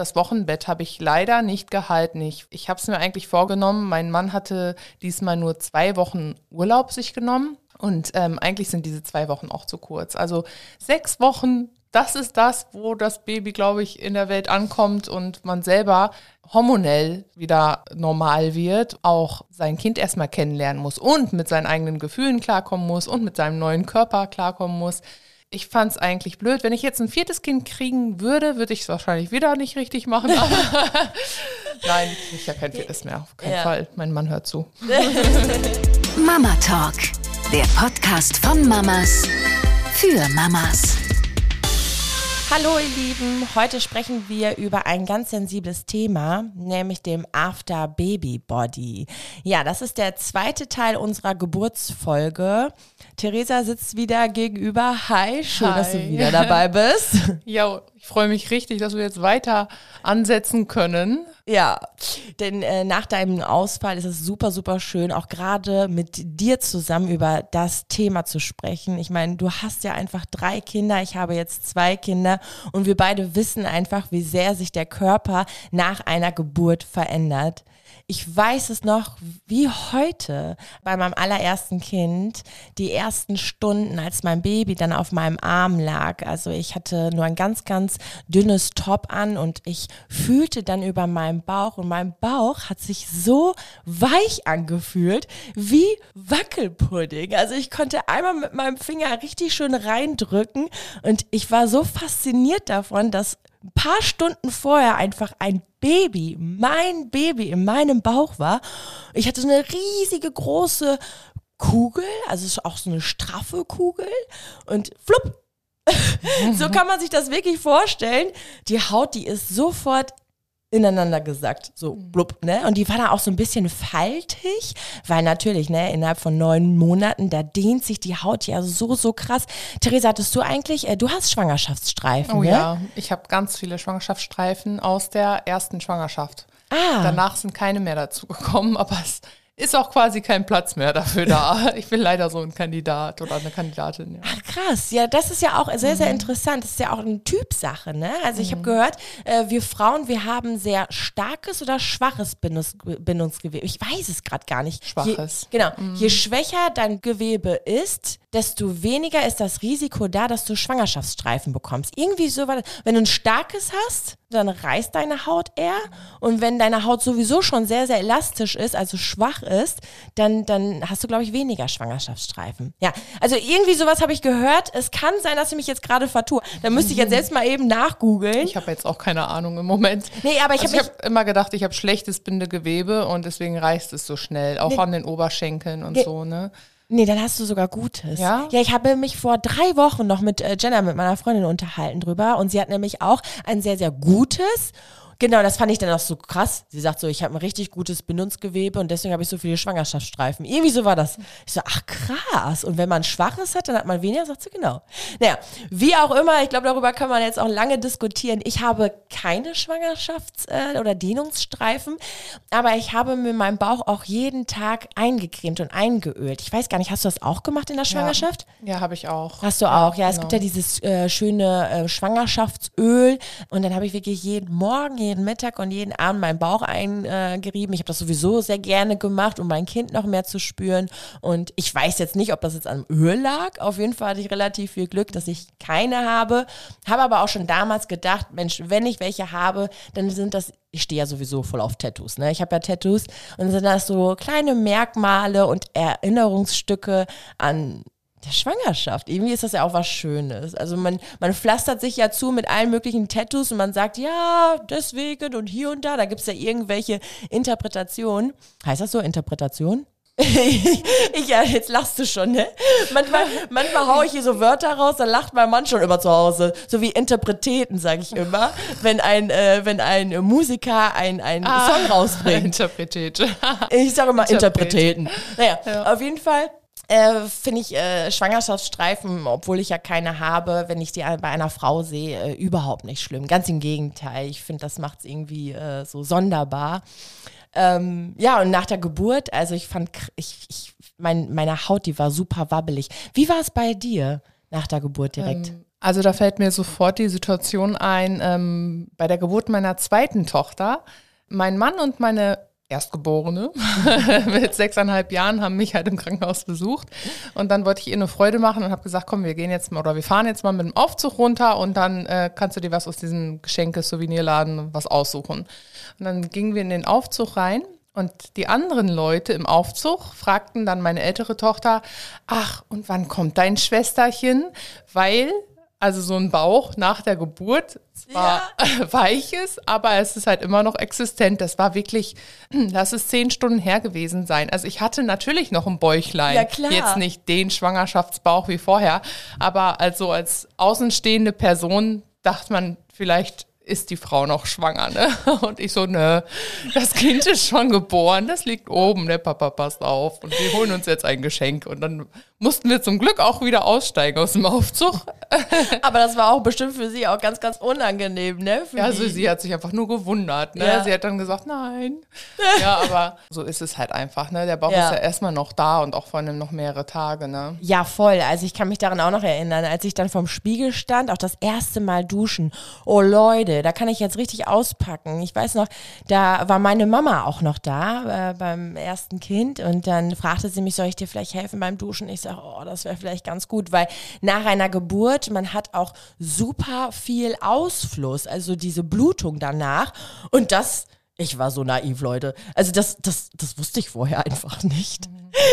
Das Wochenbett habe ich leider nicht gehalten. Ich, ich habe es mir eigentlich vorgenommen. Mein Mann hatte diesmal nur zwei Wochen Urlaub sich genommen. Und ähm, eigentlich sind diese zwei Wochen auch zu kurz. Also sechs Wochen, das ist das, wo das Baby, glaube ich, in der Welt ankommt und man selber hormonell wieder normal wird, auch sein Kind erstmal kennenlernen muss und mit seinen eigenen Gefühlen klarkommen muss und mit seinem neuen Körper klarkommen muss. Ich fand es eigentlich blöd. Wenn ich jetzt ein viertes Kind kriegen würde, würde ich es wahrscheinlich wieder nicht richtig machen. Nein, ich ja kein viertes mehr. Auf keinen ja. Fall. Mein Mann hört zu. Mama Talk, der Podcast von Mamas für Mamas. Hallo ihr Lieben, heute sprechen wir über ein ganz sensibles Thema, nämlich dem After Baby Body. Ja, das ist der zweite Teil unserer Geburtsfolge. Theresa sitzt wieder gegenüber. Hi, schön, Hi. dass du wieder dabei bist. Ja, ich freue mich richtig, dass wir jetzt weiter ansetzen können. Ja, denn äh, nach deinem Ausfall ist es super, super schön, auch gerade mit dir zusammen über das Thema zu sprechen. Ich meine, du hast ja einfach drei Kinder, ich habe jetzt zwei Kinder und wir beide wissen einfach, wie sehr sich der Körper nach einer Geburt verändert ich weiß es noch wie heute bei meinem allerersten Kind, die ersten Stunden, als mein Baby dann auf meinem Arm lag. Also ich hatte nur ein ganz, ganz dünnes Top an und ich fühlte dann über meinen Bauch und mein Bauch hat sich so weich angefühlt wie Wackelpudding. Also ich konnte einmal mit meinem Finger richtig schön reindrücken und ich war so fasziniert davon, dass ein paar Stunden vorher einfach ein Baby, mein Baby in meinem Bauch war. Ich hatte so eine riesige große Kugel, also auch so eine straffe Kugel und flupp. so kann man sich das wirklich vorstellen. Die Haut, die ist sofort ineinander gesackt, so mhm. blub, ne? Und die war da auch so ein bisschen faltig, weil natürlich, ne, innerhalb von neun Monaten, da dehnt sich die Haut ja so, so krass. Theresa, hattest du eigentlich, äh, du hast Schwangerschaftsstreifen, oh, ne? ja, ich habe ganz viele Schwangerschaftsstreifen aus der ersten Schwangerschaft. Ah. Danach sind keine mehr dazu gekommen, aber es ist auch quasi kein Platz mehr dafür da. Ich bin leider so ein Kandidat oder eine Kandidatin. Ja. Ach krass, ja, das ist ja auch sehr, sehr mhm. interessant. Das ist ja auch eine Typsache, ne? Also ich habe mhm. gehört, äh, wir Frauen, wir haben sehr starkes oder schwaches Bindungs Bindungsgewebe. Ich weiß es gerade gar nicht. Schwaches. Je, genau. Mhm. Je schwächer dein Gewebe ist, desto weniger ist das Risiko da, dass du Schwangerschaftsstreifen bekommst. Irgendwie so. Wenn du ein starkes hast, dann reißt deine Haut eher. Und wenn deine Haut sowieso schon sehr, sehr elastisch ist, also schwach ist, dann, dann hast du, glaube ich, weniger Schwangerschaftsstreifen. Ja, also irgendwie sowas habe ich gehört. Es kann sein, dass ich mich jetzt gerade vertue. Da müsste ich jetzt selbst mal eben nachgoogeln. Ich habe jetzt auch keine Ahnung im Moment. Nee, aber ich also habe hab immer gedacht, ich habe schlechtes Bindegewebe und deswegen reißt es so schnell, auch nee, an den Oberschenkeln und so, ne? Nee, dann hast du sogar Gutes. Ja? Ja, ich habe mich vor drei Wochen noch mit äh, Jenna, mit meiner Freundin, unterhalten drüber und sie hat nämlich auch ein sehr, sehr gutes Genau, das fand ich dann auch so krass. Sie sagt so, ich habe ein richtig gutes Bindungsgewebe und deswegen habe ich so viele Schwangerschaftsstreifen. Irgendwie so war das. Ich so, ach krass. Und wenn man Schwaches hat, dann hat man weniger, sagt sie genau. Naja, wie auch immer, ich glaube, darüber kann man jetzt auch lange diskutieren. Ich habe keine Schwangerschafts- äh, oder Dehnungsstreifen, aber ich habe mir meinen Bauch auch jeden Tag eingecremt und eingeölt. Ich weiß gar nicht, hast du das auch gemacht in der Schwangerschaft? Ja, ja habe ich auch. Hast du auch? Ja, ja es genau. gibt ja dieses äh, schöne äh, Schwangerschaftsöl und dann habe ich wirklich jeden Morgen, jeden jeden Mittag und jeden Abend meinen Bauch eingerieben. Ich habe das sowieso sehr gerne gemacht, um mein Kind noch mehr zu spüren. Und ich weiß jetzt nicht, ob das jetzt am Öl lag. Auf jeden Fall hatte ich relativ viel Glück, dass ich keine habe. Habe aber auch schon damals gedacht, Mensch, wenn ich welche habe, dann sind das ich stehe ja sowieso voll auf Tattoos, ne? Ich habe ja Tattoos und sind das so kleine Merkmale und Erinnerungsstücke an der Schwangerschaft. Irgendwie ist das ja auch was Schönes. Also man, man pflastert sich ja zu mit allen möglichen Tattoos und man sagt, ja, deswegen und hier und da. Da gibt es ja irgendwelche Interpretationen. Heißt das so, Interpretation? ich, ja, jetzt lachst du schon, ne? Manchmal, manchmal haue ich hier so Wörter raus, dann lacht mein Mann schon immer zu Hause. So wie Interpreteten, sage ich immer. Wenn ein, äh, wenn ein Musiker einen ah, Song rausbringt. Interpretete. ich sage immer Interpreteten. Naja, ja. auf jeden Fall äh, finde ich äh, Schwangerschaftsstreifen, obwohl ich ja keine habe, wenn ich die bei einer Frau sehe, äh, überhaupt nicht schlimm. Ganz im Gegenteil. Ich finde, das macht es irgendwie äh, so sonderbar. Ähm, ja, und nach der Geburt, also ich fand, ich, ich, mein, meine Haut, die war super wabbelig. Wie war es bei dir nach der Geburt direkt? Ähm, Also da fällt mir sofort die Situation ein, ähm, bei der Geburt meiner zweiten Tochter. Mein Mann und meine Erstgeborene mit sechseinhalb Jahren haben mich halt im Krankenhaus besucht. Und dann wollte ich ihr eine Freude machen und habe gesagt, komm, wir gehen jetzt mal oder wir fahren jetzt mal mit dem Aufzug runter und dann äh, kannst du dir was aus diesem Geschenke-Souvenirladen was aussuchen. Und dann gingen wir in den Aufzug rein und die anderen Leute im Aufzug fragten dann meine ältere Tochter, ach, und wann kommt dein Schwesterchen? Weil also so ein Bauch nach der Geburt zwar ja. weich ist, aber es ist halt immer noch existent. Das war wirklich, lass es zehn Stunden her gewesen sein. Also ich hatte natürlich noch ein Bäuchlein. Ja, klar. Jetzt nicht den Schwangerschaftsbauch wie vorher, aber also als außenstehende Person dachte man vielleicht, ist die Frau noch schwanger, ne? Und ich so, ne, das Kind ist schon geboren, das liegt oben, der Papa passt auf und wir holen uns jetzt ein Geschenk. Und dann mussten wir zum Glück auch wieder aussteigen aus dem Aufzug. Aber das war auch bestimmt für sie auch ganz, ganz unangenehm, ne? Für ja, also sie hat sich einfach nur gewundert, ne? Ja. Sie hat dann gesagt, nein. ja, aber so ist es halt einfach, ne? Der Bauch ja. ist ja erstmal noch da und auch vor allem noch mehrere Tage, ne? Ja, voll. Also ich kann mich daran auch noch erinnern, als ich dann vorm Spiegel stand, auch das erste Mal duschen. Oh Leute, da kann ich jetzt richtig auspacken. Ich weiß noch, da war meine Mama auch noch da äh, beim ersten Kind und dann fragte sie mich, soll ich dir vielleicht helfen beim Duschen? Ich sage, oh, das wäre vielleicht ganz gut, weil nach einer Geburt, man hat auch super viel Ausfluss, also diese Blutung danach und das ich war so naiv, Leute. Also das, das, das wusste ich vorher einfach nicht.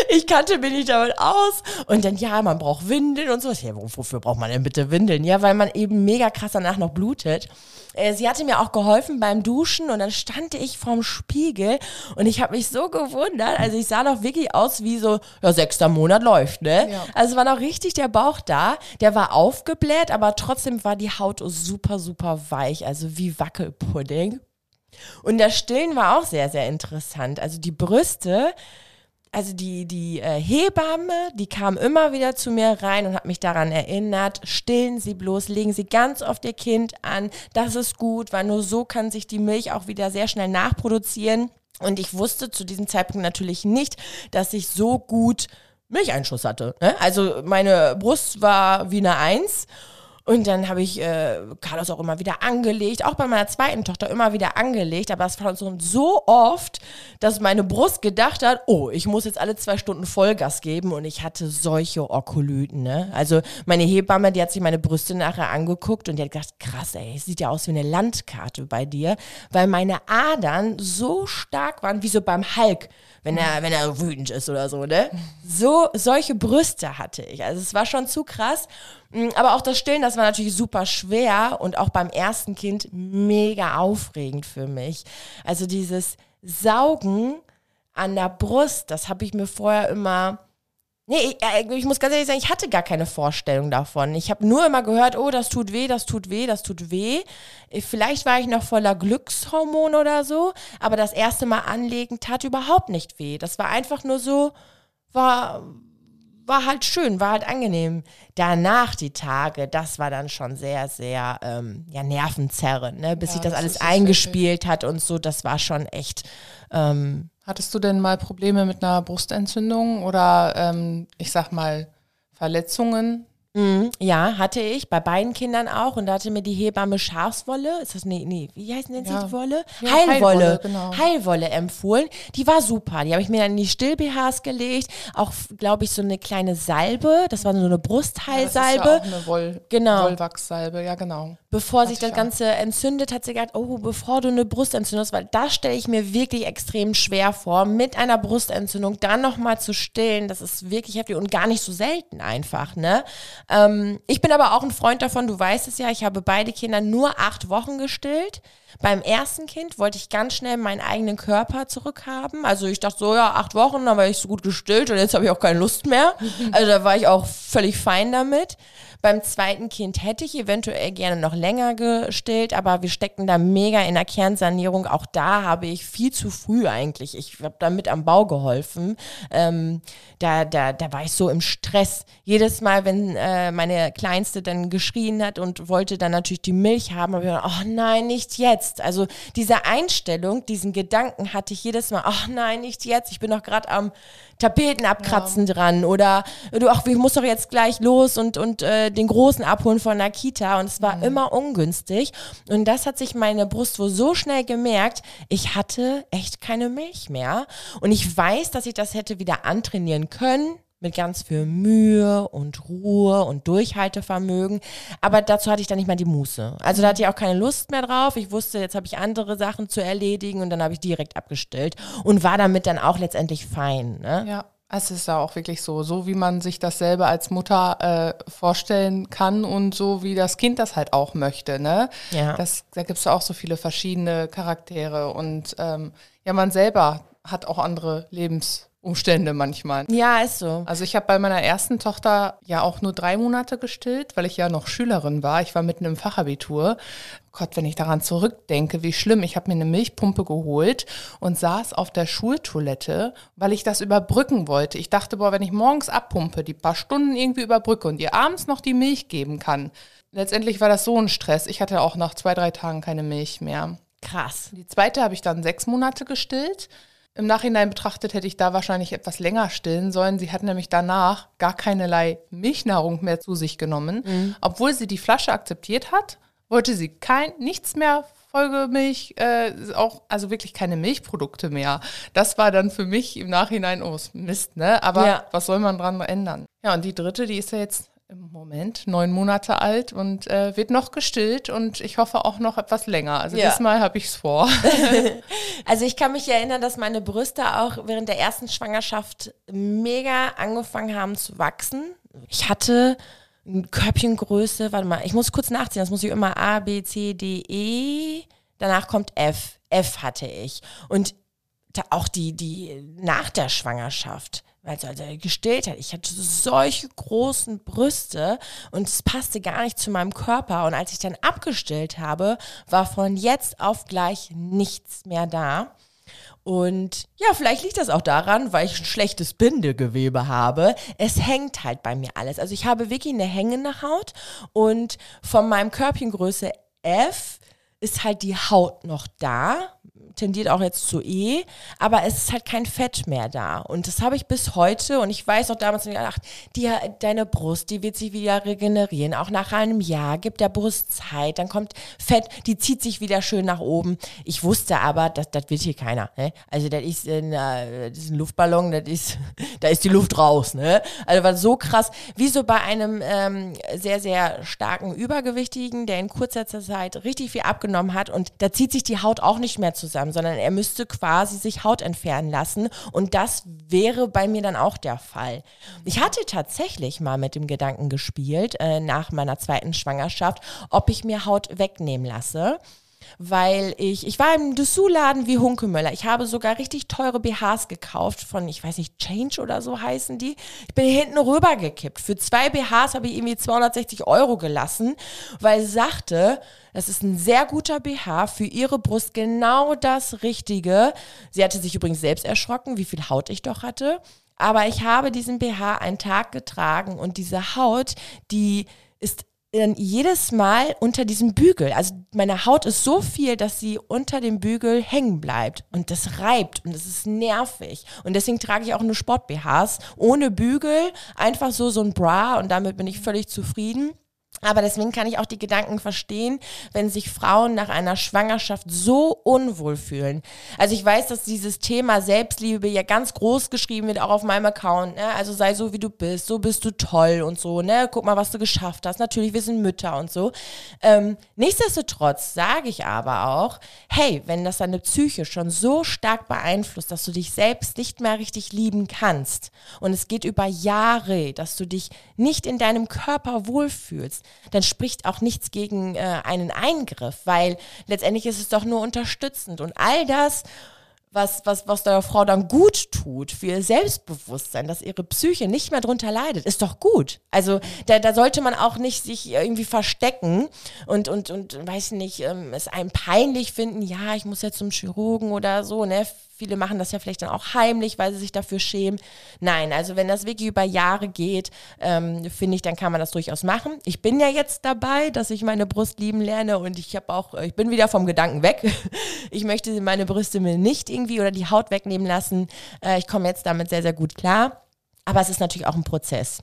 Ich kannte mich nicht damit aus. Und dann, ja, man braucht Windeln und sowas. Ja, wofür braucht man denn bitte Windeln? Ja, weil man eben mega krass danach noch blutet. Äh, sie hatte mir auch geholfen beim Duschen und dann stand ich vorm Spiegel und ich habe mich so gewundert. Also ich sah noch wirklich aus wie so, ja, sechster Monat läuft, ne? Ja. Also war noch richtig der Bauch da. Der war aufgebläht, aber trotzdem war die Haut super, super weich. Also wie Wackelpudding. Und das Stillen war auch sehr, sehr interessant. Also die Brüste, also die, die äh, Hebamme, die kam immer wieder zu mir rein und hat mich daran erinnert, stillen Sie bloß, legen Sie ganz oft Ihr Kind an, das ist gut, weil nur so kann sich die Milch auch wieder sehr schnell nachproduzieren. Und ich wusste zu diesem Zeitpunkt natürlich nicht, dass ich so gut Milcheinschuss hatte. Ne? Also meine Brust war wie eine Eins und dann habe ich äh, Carlos auch immer wieder angelegt, auch bei meiner zweiten Tochter immer wieder angelegt, aber das war so, so oft, dass meine Brust gedacht hat, oh, ich muss jetzt alle zwei Stunden Vollgas geben und ich hatte solche Okolyten, ne? Also meine Hebamme, die hat sich meine Brüste nachher angeguckt und die hat gedacht, krass, ey, sieht ja aus wie eine Landkarte bei dir, weil meine Adern so stark waren, wie so beim Hulk wenn er, wenn er wütend ist oder so, ne? So, solche Brüste hatte ich. Also es war schon zu krass. Mm, aber auch das Stillen, das war natürlich super schwer und auch beim ersten Kind mega aufregend für mich. Also dieses Saugen an der Brust, das habe ich mir vorher immer Nee, ich, äh, ich, muss ganz ehrlich sagen, ich hatte gar keine Vorstellung davon. Ich habe nur immer gehört, oh, das tut weh, das tut weh, das tut weh. Vielleicht war ich noch voller Glückshormon oder so, aber das erste Mal anlegen tat überhaupt nicht weh. Das war einfach nur so, war, war halt schön, war halt angenehm. Danach die Tage, das war dann schon sehr, sehr ähm, ja, nervenzerrend, ne? bis ja, sich das, das alles eingespielt hat und so. Das war schon echt. Ähm, Hattest du denn mal Probleme mit einer Brustentzündung oder ähm, ich sag mal Verletzungen? Mhm, ja, hatte ich bei beiden Kindern auch und da hatte mir die Hebamme Schafswolle, ist das nee, nee, wie heißt denn ja. die Wolle? Ja, Heilwolle, Heilwolle, genau. Heilwolle empfohlen. Die war super, die habe ich mir dann in die Still-BHs gelegt, auch glaube ich so eine kleine Salbe, das war so eine Brustheilsalbe. Ja, das ist ja auch eine Woll genau. Wollwachssalbe, ja genau. Bevor Hatte sich das Ganze entzündet, hat sie gesagt, oh, bevor du eine Brustentzündung hast, weil das stelle ich mir wirklich extrem schwer vor, mit einer Brustentzündung dann nochmal zu stillen, das ist wirklich heftig und gar nicht so selten einfach, ne? Ähm, ich bin aber auch ein Freund davon, du weißt es ja, ich habe beide Kinder nur acht Wochen gestillt. Beim ersten Kind wollte ich ganz schnell meinen eigenen Körper zurückhaben. Also ich dachte so, ja, acht Wochen, dann war ich so gut gestillt und jetzt habe ich auch keine Lust mehr. Also da war ich auch völlig fein damit. Beim zweiten Kind hätte ich eventuell gerne noch länger gestillt, aber wir steckten da mega in der Kernsanierung. Auch da habe ich viel zu früh eigentlich. Ich habe da mit am Bau geholfen. Ähm, da, da, da war ich so im Stress. Jedes Mal, wenn äh, meine Kleinste dann geschrien hat und wollte dann natürlich die Milch haben, habe ich gedacht, oh nein, nicht jetzt. Also diese Einstellung, diesen Gedanken hatte ich jedes Mal, oh nein, nicht jetzt. Ich bin doch gerade am Tapeten abkratzen ja. dran oder du, ach, ich muss doch jetzt gleich los und, und äh, den Großen abholen von der Kita und es war immer ungünstig. Und das hat sich meine Brust wohl so schnell gemerkt, ich hatte echt keine Milch mehr. Und ich weiß, dass ich das hätte wieder antrainieren können mit ganz viel Mühe und Ruhe und Durchhaltevermögen. Aber dazu hatte ich dann nicht mal die Muße. Also da hatte ich auch keine Lust mehr drauf. Ich wusste, jetzt habe ich andere Sachen zu erledigen und dann habe ich direkt abgestellt und war damit dann auch letztendlich fein. Ne? Ja. Es ist ja auch wirklich so, so wie man sich das selber als Mutter äh, vorstellen kann und so wie das Kind das halt auch möchte. Ne? Ja. Das, da gibt es ja auch so viele verschiedene Charaktere und ähm, ja, man selber hat auch andere Lebensumstände manchmal. Ja, ist so. Also ich habe bei meiner ersten Tochter ja auch nur drei Monate gestillt, weil ich ja noch Schülerin war. Ich war mitten im Fachabitur. Gott, wenn ich daran zurückdenke, wie schlimm. Ich habe mir eine Milchpumpe geholt und saß auf der Schultoilette, weil ich das überbrücken wollte. Ich dachte, boah, wenn ich morgens abpumpe, die paar Stunden irgendwie überbrücke und ihr abends noch die Milch geben kann. Letztendlich war das so ein Stress. Ich hatte auch nach zwei, drei Tagen keine Milch mehr. Krass. Die zweite habe ich dann sechs Monate gestillt. Im Nachhinein betrachtet hätte ich da wahrscheinlich etwas länger stillen sollen. Sie hat nämlich danach gar keinerlei Milchnahrung mehr zu sich genommen. Obwohl sie die Flasche akzeptiert hat, wollte sie kein, nichts mehr Folgemilch, äh, auch, also wirklich keine Milchprodukte mehr. Das war dann für mich im Nachhinein, oh, ist Mist, ne? Aber Ja. was soll man dran ändern? Ja, und die dritte, die ist ja jetzt im Moment neun Monate alt und äh, wird noch gestillt und ich hoffe auch noch etwas länger. Also Ja. diesmal habe ich es vor. Also ich kann mich erinnern, dass meine Brüste auch während der ersten Schwangerschaft mega angefangen haben zu wachsen. Ich hatte eine Körbchengröße, warte mal, ich muss kurz nachziehen, das muss ich immer A, B, C, D, E, danach kommt F. F hatte ich. Und auch die, die nach der Schwangerschaft, weil sie also gestillt hat, ich hatte solche großen Brüste und es passte gar nicht zu meinem Körper. Und als ich dann abgestillt habe, war von jetzt auf gleich nichts mehr da. Und ja, vielleicht liegt das auch daran, weil ich ein schlechtes Bindegewebe habe. Es hängt halt bei mir alles. Also ich habe wirklich eine hängende Haut und von meinem Körbchengröße F ist halt die Haut noch da, tendiert auch jetzt zu E, aber es ist halt kein Fett mehr da. Und das habe ich bis heute und ich weiß auch damals gedacht, die, deine Brust, die wird sich wieder regenerieren. Auch nach einem Jahr gibt der Brust Zeit, dann kommt Fett, die zieht sich wieder schön nach oben. Ich wusste aber, das, das wird hier keiner. Ne? Also das ist, ein, äh, das ist ein Luftballon, das ist, da ist die Luft raus. Ne? Also war so krass, wie so bei einem ähm, sehr, sehr starken Übergewichtigen, der in kurzer Zeit richtig viel abgenommen hat und da zieht sich die Haut auch nicht mehr zusammen, sondern er müsste quasi sich Haut entfernen lassen und das wäre bei mir dann auch der Fall. Ich hatte tatsächlich mal mit dem Gedanken gespielt, äh, nach meiner zweiten Schwangerschaft, ob ich mir Haut wegnehmen lasse weil ich, ich war im Dessous-Laden wie Hunkemöller. Ich habe sogar richtig teure BHs gekauft von, ich weiß nicht, Change oder so heißen die. Ich bin hinten rübergekippt. Für zwei BHs habe ich irgendwie 260 Euro gelassen, weil sie sagte, das ist ein sehr guter BH für ihre Brust, genau das Richtige. Sie hatte sich übrigens selbst erschrocken, wie viel Haut ich doch hatte. Aber ich habe diesen BH einen Tag getragen und diese Haut, die ist jedes Mal unter diesem Bügel. Also meine Haut ist so viel, dass sie unter dem Bügel hängen bleibt. Und das reibt und das ist nervig. Und deswegen trage ich auch nur Sport-BHs ohne Bügel, einfach so so ein Bra und damit bin ich völlig zufrieden. Aber deswegen kann ich auch die Gedanken verstehen, wenn sich Frauen nach einer Schwangerschaft so unwohl fühlen. Also ich weiß, dass dieses Thema Selbstliebe ja ganz groß geschrieben wird, auch auf meinem Account. Ne? Also sei so, wie du bist, so bist du toll und so. Ne? Guck mal, was du geschafft hast. Natürlich, wir sind Mütter und so. Ähm, nichtsdestotrotz sage ich aber auch, hey, wenn das deine Psyche schon so stark beeinflusst, dass du dich selbst nicht mehr richtig lieben kannst und es geht über Jahre, dass du dich nicht in deinem Körper wohlfühlst, dann spricht auch nichts gegen äh, einen Eingriff, weil letztendlich ist es doch nur unterstützend und all das, was, was, was der Frau dann gut tut für ihr Selbstbewusstsein, dass ihre Psyche nicht mehr drunter leidet, ist doch gut. Also da, da sollte man auch nicht sich irgendwie verstecken und, und, und weiß nicht, ähm, es einem peinlich finden, ja, ich muss jetzt zum Chirurgen oder so, ne? Viele machen das ja vielleicht dann auch heimlich, weil sie sich dafür schämen. Nein, also wenn das wirklich über Jahre geht, ähm, finde ich, dann kann man das durchaus machen. Ich bin ja jetzt dabei, dass ich meine Brust lieben lerne und ich habe auch, ich bin wieder vom Gedanken weg. Ich möchte meine Brüste mir nicht irgendwie oder die Haut wegnehmen lassen. Äh, ich komme jetzt damit sehr, sehr gut klar. Aber es ist natürlich auch ein Prozess.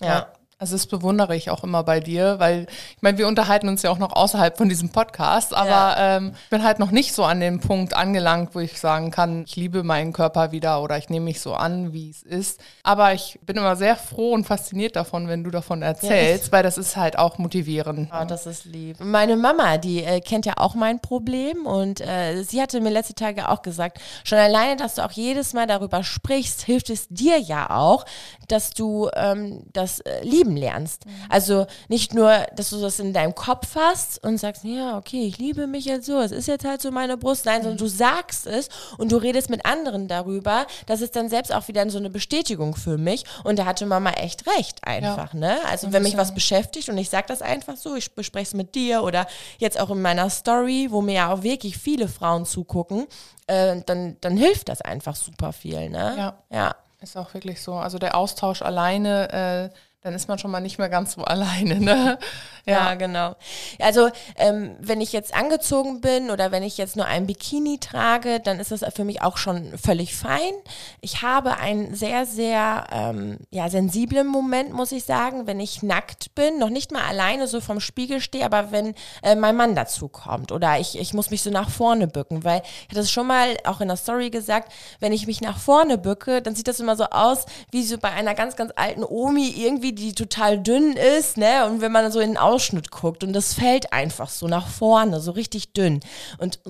Ja. Ja. Also das bewundere ich auch immer bei dir, weil ich meine, wir unterhalten uns ja auch noch außerhalb von diesem Podcast, aber ja. ähm, ich bin halt noch nicht so an dem Punkt angelangt, wo ich sagen kann, ich liebe meinen Körper wieder oder ich nehme mich so an, wie es ist. Aber ich bin immer sehr froh und fasziniert davon, wenn du davon erzählst, ja, weil das ist halt auch motivierend. Oh, das ist lieb. Meine Mama, die äh, kennt ja auch mein Problem und äh, sie hatte mir letzte Tage auch gesagt, schon alleine, dass du auch jedes Mal darüber sprichst, hilft es dir ja auch, dass du ähm, das äh, lieben lernst. Mhm. Also nicht nur, dass du das in deinem Kopf hast und sagst, ja, okay, ich liebe mich jetzt so, es ist jetzt halt so meine Brust, nein, mhm. sondern du sagst es und du redest mit anderen darüber. Das ist dann selbst auch wieder so eine Bestätigung für mich. Und da hatte Mama echt recht einfach, ja. ne? Also wenn mich was beschäftigt und ich sag das einfach so, ich bespreche es mit dir oder jetzt auch in meiner Story, wo mir ja auch wirklich viele Frauen zugucken, äh, dann, dann hilft das einfach super viel, ne? Ja. Ja. Ist auch wirklich so. Also der Austausch alleine, äh, dann ist man schon mal nicht mehr ganz so alleine. Ne? Ja. ja, genau. Also ähm, wenn ich jetzt angezogen bin oder wenn ich jetzt nur ein Bikini trage, dann ist das für mich auch schon völlig fein. Ich habe einen sehr, sehr ähm, ja, sensiblen Moment, muss ich sagen, wenn ich nackt bin, noch nicht mal alleine so vom Spiegel stehe, aber wenn äh, mein Mann dazu kommt oder ich, ich muss mich so nach vorne bücken, weil ich hatte es schon mal auch in der Story gesagt, wenn ich mich nach vorne bücke, dann sieht das immer so aus, wie so bei einer ganz, ganz alten Omi irgendwie, die total dünn ist, ne, und wenn man so in den Ausschnitt guckt und das fällt einfach so nach vorne, so richtig dünn. Und,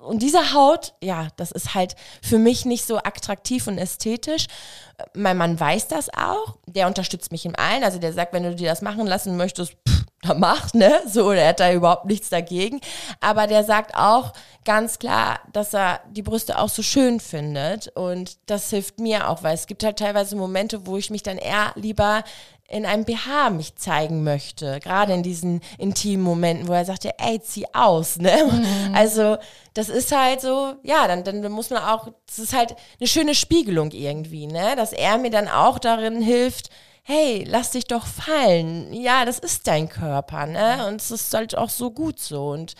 und diese Haut, ja, das ist halt für mich nicht so attraktiv und ästhetisch. Mein Mann weiß das auch, der unterstützt mich im allen, also der sagt, wenn du dir das machen lassen möchtest, pff, dann mach, ne, so, er hat da überhaupt nichts dagegen. Aber der sagt auch ganz klar, dass er die Brüste auch so schön findet und das hilft mir auch, weil es gibt halt teilweise Momente, wo ich mich dann eher lieber in einem BH mich zeigen möchte, gerade in diesen intimen Momenten, wo er sagt, ja, ey, zieh aus, ne? Mhm. Also, das ist halt so, ja, dann, dann muss man auch, das ist halt eine schöne Spiegelung irgendwie, ne? Dass er mir dann auch darin hilft, hey, lass dich doch fallen. Ja, das ist dein Körper, ne? Und es ist halt auch so gut so. Und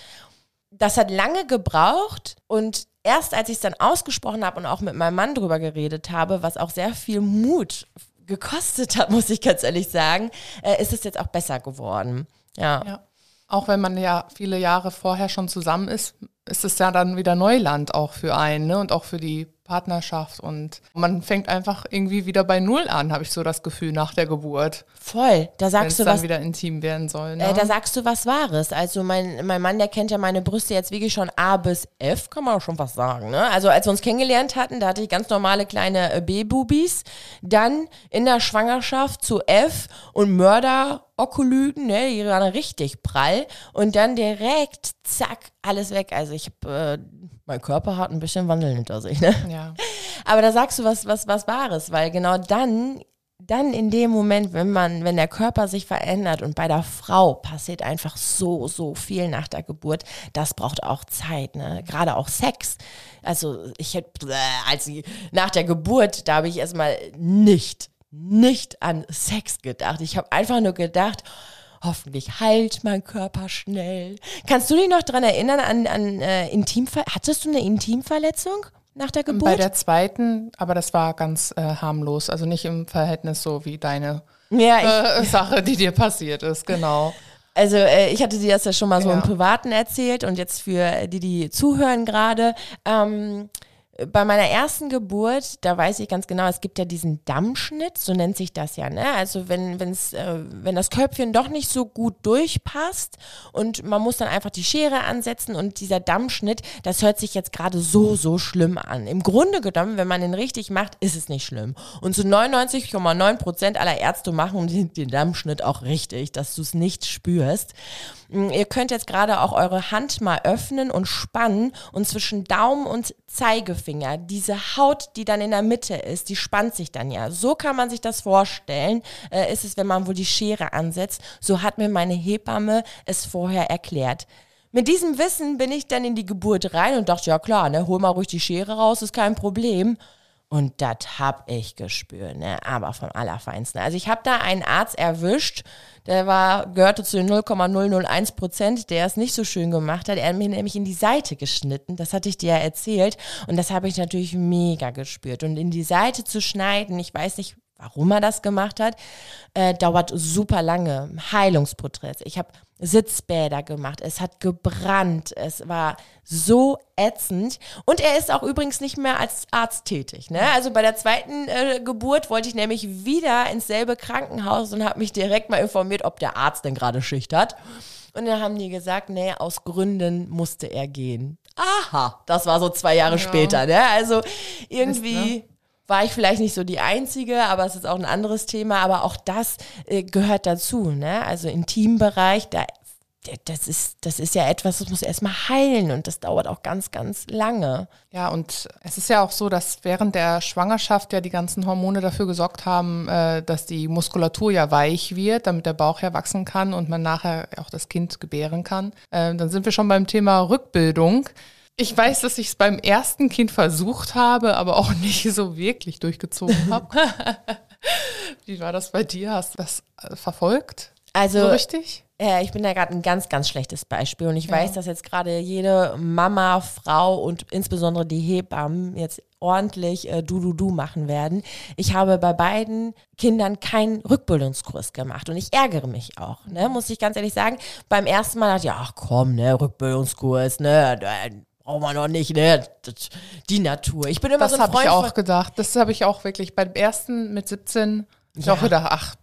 das hat lange gebraucht und erst als ich es dann ausgesprochen habe und auch mit meinem Mann drüber geredet habe, was auch sehr viel Mut gekostet hat, muss ich ganz ehrlich sagen, äh, ist es jetzt auch besser geworden. Ja. ja. Auch wenn man ja viele Jahre vorher schon zusammen ist, ist es ja dann wieder Neuland auch für einen ne? und auch für die Partnerschaft und man fängt einfach irgendwie wieder bei Null an, habe ich so das Gefühl nach der Geburt. Voll, da sagst du dann was wieder intim werden soll. Ne? Äh, da sagst du was Wahres. Also mein, mein Mann, der kennt ja meine Brüste jetzt wirklich schon A bis F, kann man auch schon was sagen. Ne? Also als wir uns kennengelernt hatten, da hatte ich ganz normale kleine äh, B-Bubis. Dann in der Schwangerschaft zu F und Mörder Okolyten, ne, die waren richtig prall und dann direkt, zack, alles weg. Also ich habe äh, mein Körper hat ein bisschen Wandel hinter sich. Ne? Ja. Aber da sagst du was, was, was Wahres, weil genau dann, dann in dem Moment, wenn man, wenn der Körper sich verändert und bei der Frau passiert einfach so, so viel nach der Geburt, das braucht auch Zeit, ne? Gerade auch Sex. Also ich hätte, als ich, nach der Geburt, da habe ich erstmal nicht, nicht an Sex gedacht. Ich habe einfach nur gedacht, hoffentlich heilt mein Körper schnell. Kannst du dich noch daran erinnern an, an äh, Intimver Hattest du eine Intimverletzung? Nach der Geburt? Bei der zweiten, aber das war ganz äh, harmlos. Also nicht im Verhältnis so wie deine ja, äh, Sache, die dir passiert ist, genau. Also äh, ich hatte dir das ja schon mal so ja. im Privaten erzählt und jetzt für die, die zuhören gerade. Ähm, bei meiner ersten Geburt, da weiß ich ganz genau, es gibt ja diesen Dammschnitt, so nennt sich das ja. Ne? Also wenn, wenn's, äh, wenn das Köpfchen doch nicht so gut durchpasst und man muss dann einfach die Schere ansetzen und dieser Dammschnitt, das hört sich jetzt gerade so, so schlimm an. Im Grunde genommen, wenn man den richtig macht, ist es nicht schlimm. Und zu 99,9 Prozent aller Ärzte machen den, Dammschnitt auch richtig, dass du es nicht spürst. Mm, ihr könnt jetzt gerade auch eure Hand mal öffnen und spannen und zwischen Daumen und Zeigefinger, diese Haut, die dann in der Mitte ist, die spannt sich dann ja. So kann man sich das vorstellen, äh, ist es, wenn man wohl die Schere ansetzt. So hat mir meine Hebamme es vorher erklärt. Mit diesem Wissen bin ich dann in die Geburt rein und dachte, ja klar, ne, hol mal ruhig die Schere raus, ist kein Problem. Und das hab ich gespürt, ne? aber vom Allerfeinsten. Also ich habe da einen Arzt erwischt, der war, gehörte zu den 0,001 Prozent, der es nicht so schön gemacht hat. Er hat mir nämlich in die Seite geschnitten, das hatte ich dir ja erzählt. Und das habe ich natürlich mega gespürt. Und in die Seite zu schneiden, ich weiß nicht, warum er das gemacht hat, äh, dauert super lange. Heilungsprozess. Ich habe Sitzbäder gemacht. Es hat gebrannt. Es war so ätzend. Und er ist auch übrigens nicht mehr als Arzt tätig. Ne? Also bei der zweiten äh, Geburt wollte ich nämlich wieder ins selbe Krankenhaus und habe mich direkt mal informiert, ob der Arzt denn gerade Schicht hat. Und dann haben die gesagt, nee, aus Gründen musste er gehen. Aha, das war so zwei Jahre ja. später. Ne? Also irgendwie. Ist, ne? War ich vielleicht nicht so die Einzige, aber es ist auch ein anderes Thema. Aber auch das äh, gehört dazu. Ne? Also Intimbereich, da das ist, das ist ja etwas, das muss erstmal heilen und das dauert auch ganz, ganz lange. Ja, und es ist ja auch so, dass während der Schwangerschaft ja die ganzen Hormone dafür gesorgt haben, äh, dass die Muskulatur ja weich wird, damit der Bauch ja wachsen kann und man nachher auch das Kind gebären kann. Äh, dann sind wir schon beim Thema Rückbildung. Ich weiß, dass ich es beim ersten Kind versucht habe, aber auch nicht so wirklich durchgezogen habe. Wie war das bei dir? Hast du das äh, verfolgt? Also so richtig? Äh, ich bin da gerade ein ganz, ganz schlechtes Beispiel und ich ja. weiß, dass jetzt gerade jede Mama, Frau und insbesondere die Hebammen jetzt ordentlich äh, du du du machen werden. Ich habe bei beiden Kindern keinen Rückbildungskurs gemacht und ich ärgere mich auch, ne, muss ich ganz ehrlich sagen. Beim ersten Mal dachte ich, ach komm, ne, Rückbildungskurs, ne, braucht man noch nicht, ne? Das, die Natur. Ich bin immer das so ein Freund. Das habe ich auch gedacht. Das habe ich auch wirklich beim ersten mit 17 ja. auch gedacht, ach,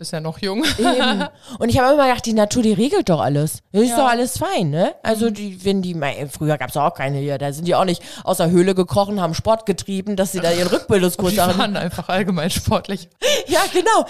bist ja noch jung. Eben. Und ich habe immer gedacht, die Natur, die regelt doch alles. Das ist ja. doch alles fein, ne? Also mhm. die, wenn die, früher gab es auch keine hier, da sind die auch nicht aus der Höhle gekrochen, haben Sport getrieben, dass sie da ihren Rückbildungskurs haben. Die waren einfach allgemein sportlich. ja, genau.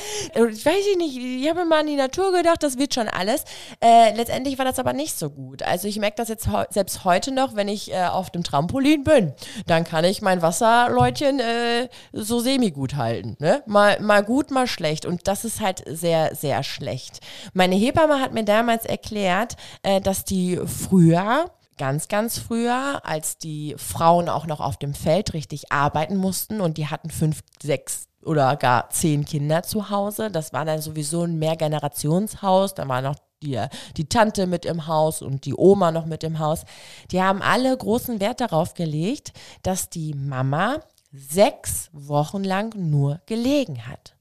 Ich weiß nicht, ich habe immer an die Natur gedacht, das wird schon alles. Äh, letztendlich war das aber nicht so gut. Also ich merke das jetzt selbst heute noch, wenn ich äh, auf dem Trampolin bin, dann kann ich mein Wasserleutchen äh, so semi-gut halten. Ne? Mal, mal gut, mal schlecht. Und das ist halt sehr, sehr schlecht. Meine Hebamme hat mir damals erklärt, äh, dass die früher ganz, ganz früher, als die Frauen auch noch auf dem Feld richtig arbeiten mussten und die hatten fünf, sechs oder gar zehn Kinder zu Hause. Das war dann sowieso ein Mehrgenerationshaus. Da war noch die, die Tante mit im Haus und die Oma noch mit im Haus. Die haben alle großen Wert darauf gelegt, dass die Mama sechs Wochen lang nur gelegen hat.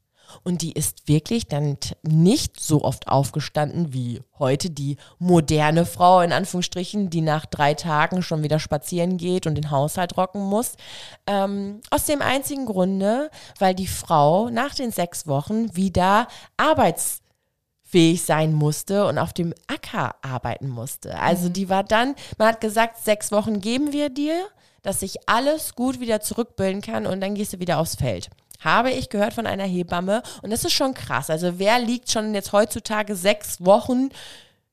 Und die ist wirklich dann nicht so oft aufgestanden wie heute die moderne Frau in Anführungsstrichen, die nach drei Tagen schon wieder spazieren geht und den Haushalt rocken muss. Ähm, aus dem einzigen Grunde, weil die Frau nach den sechs Wochen wieder arbeitsfähig sein musste und auf dem Acker arbeiten musste. Also mhm. die war dann, man hat gesagt, sechs Wochen geben wir dir, dass sich alles gut wieder zurückbilden kann und dann gehst du wieder aufs Feld habe ich gehört von einer Hebamme. Und das ist schon krass. Also wer liegt schon jetzt heutzutage sechs Wochen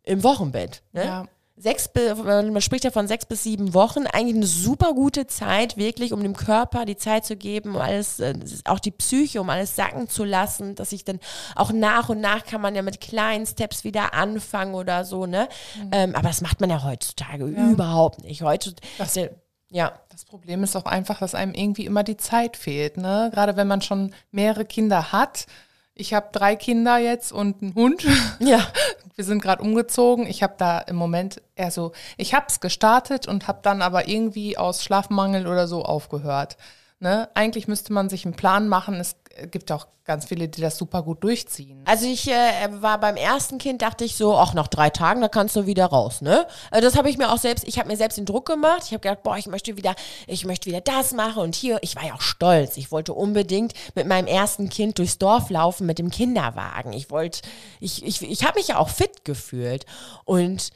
im Wochenbett? Ne? Ja. Sechs, man spricht ja von sechs bis sieben Wochen, eigentlich eine super gute Zeit, wirklich, um dem Körper die Zeit zu geben, um alles, äh, auch die Psyche, um alles sacken zu lassen, dass ich dann auch nach und nach kann man ja mit kleinen Steps wieder anfangen oder so, ne? Mhm. Ähm, aber das macht man ja heutzutage ja. überhaupt nicht. Heutzutage, ja. Das Problem ist auch einfach, dass einem irgendwie immer die Zeit fehlt. Ne? Gerade wenn man schon mehrere Kinder hat. Ich habe drei Kinder jetzt und einen Hund. Ja. Wir sind gerade umgezogen. Ich habe da im Moment eher so, ich habe es gestartet und habe dann aber irgendwie aus Schlafmangel oder so aufgehört. Ne? Eigentlich müsste man sich einen Plan machen. Es gibt auch ganz viele, die das super gut durchziehen. Also ich äh, war beim ersten Kind, dachte ich so, ach, nach drei Tagen, da kannst du wieder raus, ne? Also das habe ich mir auch selbst, ich habe mir selbst den Druck gemacht. Ich habe gedacht, boah, ich möchte wieder, ich möchte wieder das machen und hier, ich war ja auch stolz. Ich wollte unbedingt mit meinem ersten Kind durchs Dorf laufen mit dem Kinderwagen. Ich wollte, ich, ich, ich habe mich ja auch fit gefühlt und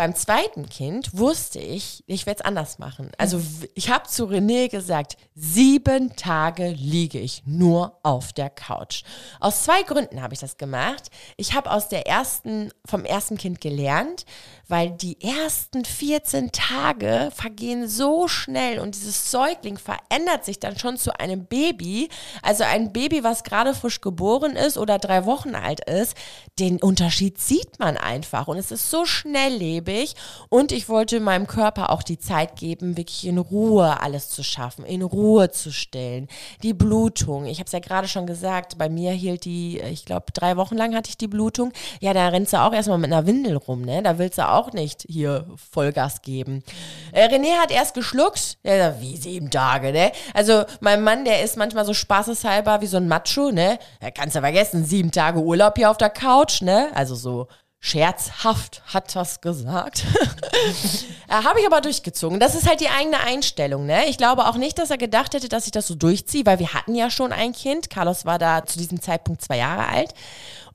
beim zweiten Kind wusste ich, ich werde es anders machen. Also ich habe zu René gesagt, sieben Tage liege ich nur auf der Couch. Aus zwei Gründen habe ich das gemacht. Ich habe aus der ersten, vom ersten Kind gelernt, weil die ersten 14 Tage vergehen so schnell und dieses Säugling verändert sich dann schon zu einem Baby. Also ein Baby, was gerade frisch geboren ist oder drei Wochen alt ist, den Unterschied sieht man einfach und es ist so schnelllebig. Und ich wollte meinem Körper auch die Zeit geben, wirklich in Ruhe alles zu schaffen, in Ruhe zu stellen. Die Blutung, ich habe es ja gerade schon gesagt, bei mir hielt die, ich glaube, drei Wochen lang hatte ich die Blutung. Ja, da rennst du auch erstmal mit einer Windel rum, ne? Da willst du auch nicht hier Vollgas geben. Äh, René hat erst geschluckt, ja, wie sieben Tage, ne? Also mein Mann, der ist manchmal so spaßeshalber wie so ein Macho, ne? Da kannst du vergessen, sieben Tage Urlaub hier auf der Couch, ne? Also so scherzhaft hat das gesagt. äh, Habe ich aber durchgezogen. Das ist halt die eigene Einstellung. Ne? Ich glaube auch nicht, dass er gedacht hätte, dass ich das so durchziehe, weil wir hatten ja schon ein Kind. Carlos war da zu diesem Zeitpunkt zwei Jahre alt.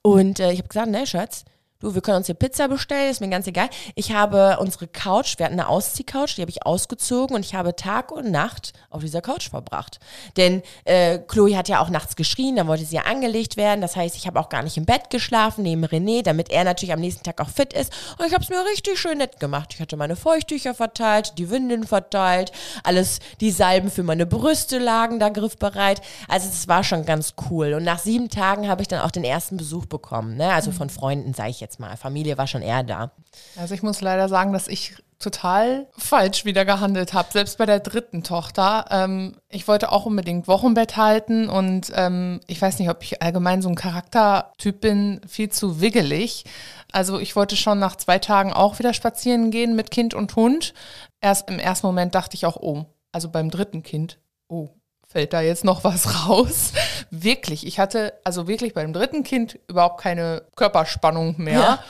Und äh, ich habe gesagt, ne, Schatz, du, wir können uns hier Pizza bestellen, ist mir ganz egal. Ich habe unsere Couch, wir hatten eine Ausziehcouch, die habe ich ausgezogen und ich habe Tag und Nacht auf dieser Couch verbracht. Denn äh, Chloe hat ja auch nachts geschrien, dann wollte sie ja angelegt werden. Das heißt, ich habe auch gar nicht im Bett geschlafen neben René, damit er natürlich am nächsten Tag auch fit ist. Und ich habe es mir richtig schön nett gemacht. Ich hatte meine Feuchttücher verteilt, die Windeln verteilt, alles, die Salben für meine Brüste lagen da griffbereit. Also es war schon ganz cool. Und nach sieben Tagen habe ich dann auch den ersten Besuch bekommen. Ne? Also von Freunden, sage ich jetzt mal. Familie war schon eher da. Also ich muss leider sagen, dass ich total falsch wieder gehandelt habe, selbst bei der dritten Tochter. Ähm, ich wollte auch unbedingt Wochenbett halten und ähm, ich weiß nicht, ob ich allgemein so ein Charaktertyp bin, viel zu wiggelig. Also ich wollte schon nach zwei Tagen auch wieder spazieren gehen mit Kind und Hund. Erst im ersten Moment dachte ich auch, oh, also beim dritten Kind, oh, fällt da jetzt noch was raus? wirklich, ich hatte also wirklich beim dritten Kind überhaupt keine Körperspannung mehr. Ja.